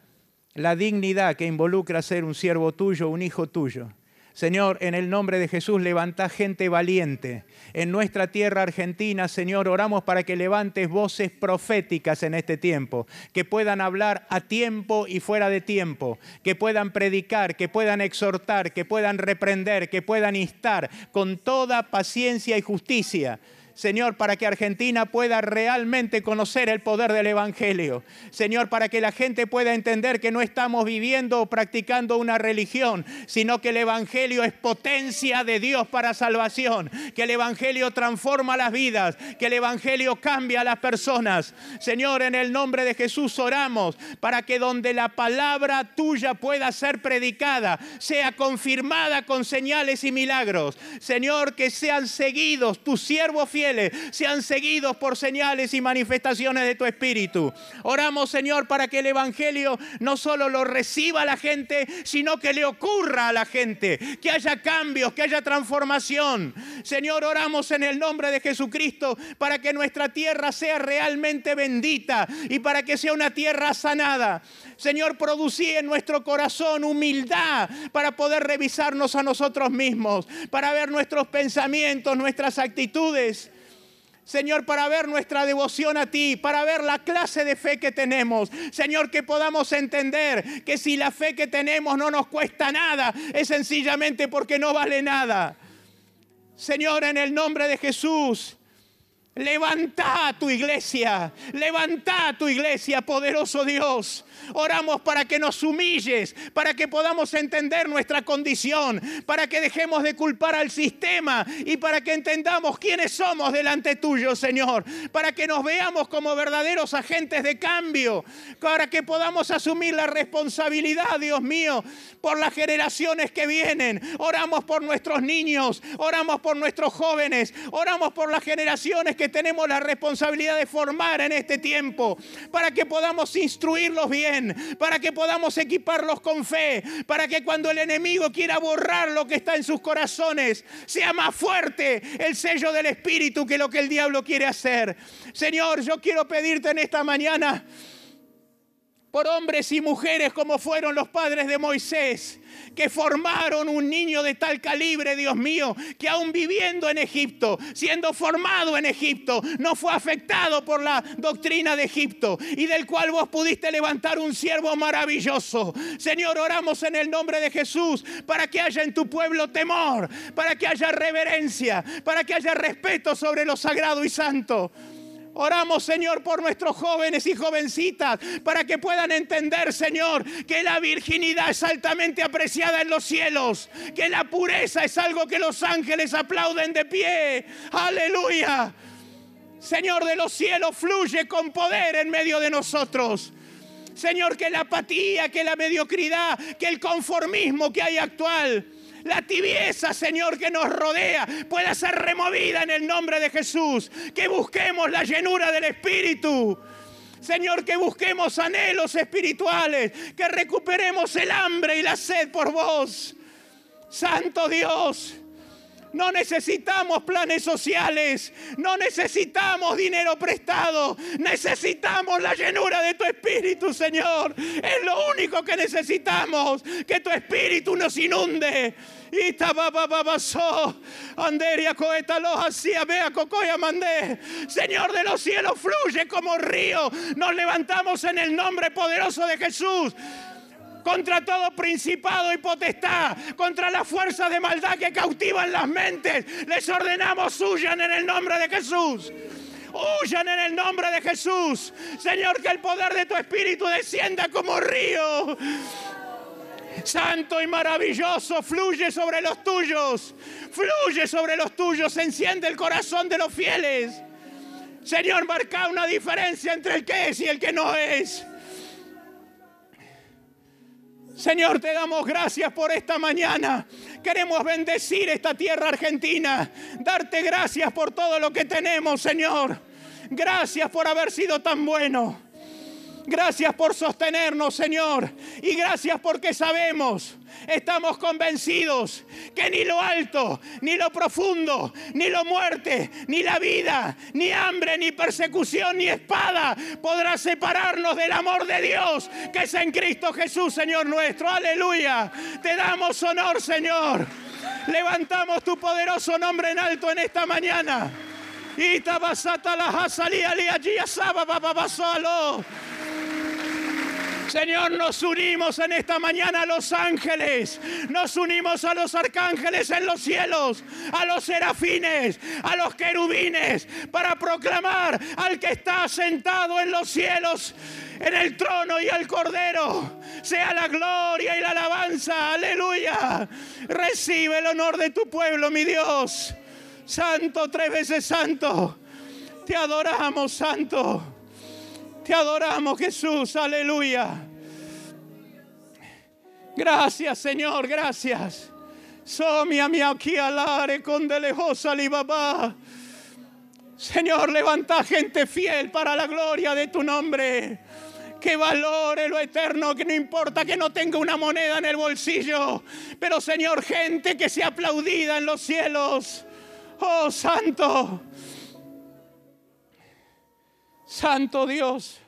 la dignidad que involucra ser un siervo tuyo, un hijo tuyo. Señor, en el nombre de Jesús, levanta gente valiente. En nuestra tierra argentina, Señor, oramos para que levantes voces proféticas en este tiempo, que puedan hablar a tiempo y fuera de tiempo, que puedan predicar, que puedan exhortar, que puedan reprender, que puedan instar con toda paciencia y justicia Señor, para que Argentina pueda realmente conocer el poder del Evangelio. Señor, para que la gente pueda entender que no estamos viviendo o practicando una religión, sino que el Evangelio es potencia de Dios para salvación, que el Evangelio transforma las vidas, que el Evangelio cambia a las personas. Señor, en el nombre de Jesús oramos para que donde la palabra tuya pueda ser predicada, sea confirmada con señales y milagros. Señor, que sean seguidos tus siervos fieles sean seguidos por señales y manifestaciones de tu Espíritu. Oramos, Señor, para que el Evangelio no solo lo reciba la gente, sino que le ocurra a la gente, que haya cambios, que haya transformación. Señor, oramos en el nombre de Jesucristo para que nuestra tierra sea realmente bendita y para que sea una tierra sanada. Señor, producí en nuestro corazón humildad para poder revisarnos a nosotros mismos, para ver nuestros pensamientos, nuestras actitudes. Señor, para ver nuestra devoción a ti, para ver la clase de fe que tenemos. Señor, que podamos entender que si la fe que tenemos no nos cuesta nada, es sencillamente porque no vale nada. Señor, en el nombre de Jesús, levanta tu iglesia, levanta tu iglesia, poderoso Dios. Oramos para que nos humilles, para que podamos entender nuestra condición, para que dejemos de culpar al sistema y para que entendamos quiénes somos delante tuyo, Señor, para que nos veamos como verdaderos agentes de cambio, para que podamos asumir la responsabilidad, Dios mío, por las generaciones que vienen. Oramos por nuestros niños, oramos por nuestros jóvenes, oramos por las generaciones que tenemos la responsabilidad de formar en este tiempo, para que podamos instruirlos bien para que podamos equiparlos con fe, para que cuando el enemigo quiera borrar lo que está en sus corazones, sea más fuerte el sello del Espíritu que lo que el diablo quiere hacer. Señor, yo quiero pedirte en esta mañana por hombres y mujeres como fueron los padres de Moisés, que formaron un niño de tal calibre, Dios mío, que aún viviendo en Egipto, siendo formado en Egipto, no fue afectado por la doctrina de Egipto y del cual vos pudiste levantar un siervo maravilloso. Señor, oramos en el nombre de Jesús para que haya en tu pueblo temor, para que haya reverencia, para que haya respeto sobre lo sagrado y santo. Oramos, Señor, por nuestros jóvenes y jovencitas, para que puedan entender, Señor, que la virginidad es altamente apreciada en los cielos, que la pureza es algo que los ángeles aplauden de pie. Aleluya. Señor de los cielos, fluye con poder en medio de nosotros. Señor, que la apatía, que la mediocridad, que el conformismo que hay actual, la tibieza, Señor, que nos rodea pueda ser removida en el nombre de Jesús. Que busquemos la llenura del Espíritu. Señor, que busquemos anhelos espirituales, que recuperemos el hambre y la sed por vos. Santo Dios, no necesitamos planes sociales, no necesitamos dinero prestado, necesitamos la llenura de tu espíritu, Señor. Es lo único que necesitamos, que tu espíritu nos inunde. Señor de los cielos, fluye como río. Nos levantamos en el nombre poderoso de Jesús contra todo principado y potestad, contra la fuerza de maldad que cautivan las mentes. Les ordenamos, huyan en el nombre de Jesús. Huyan en el nombre de Jesús. Señor, que el poder de tu Espíritu descienda como río. Santo y maravilloso, fluye sobre los tuyos. Fluye sobre los tuyos. Enciende el corazón de los fieles. Señor, marca una diferencia entre el que es y el que no es. Señor, te damos gracias por esta mañana. Queremos bendecir esta tierra argentina. Darte gracias por todo lo que tenemos, Señor. Gracias por haber sido tan bueno. Gracias por sostenernos, Señor. Y gracias porque sabemos, estamos convencidos que ni lo alto, ni lo profundo, ni lo muerte, ni la vida, ni hambre, ni persecución, ni espada podrá separarnos del amor de Dios que es en Cristo Jesús, Señor nuestro. Aleluya. Te damos honor, Señor. Levantamos tu poderoso nombre en alto en esta mañana. Y tabasata la allí Señor, nos unimos en esta mañana a los ángeles, nos unimos a los arcángeles en los cielos, a los serafines, a los querubines, para proclamar al que está sentado en los cielos, en el trono y al cordero. Sea la gloria y la alabanza, aleluya. Recibe el honor de tu pueblo, mi Dios. Santo, tres veces santo. Te adoramos, santo. Te adoramos, Jesús, aleluya. Gracias, Señor, gracias. Mi aquí alare con. Señor, levanta gente fiel para la gloria de tu nombre. Que valore lo eterno, que no importa que no tenga una moneda en el bolsillo. Pero, Señor, gente que sea aplaudida en los cielos. Oh, Santo. Santo Dios.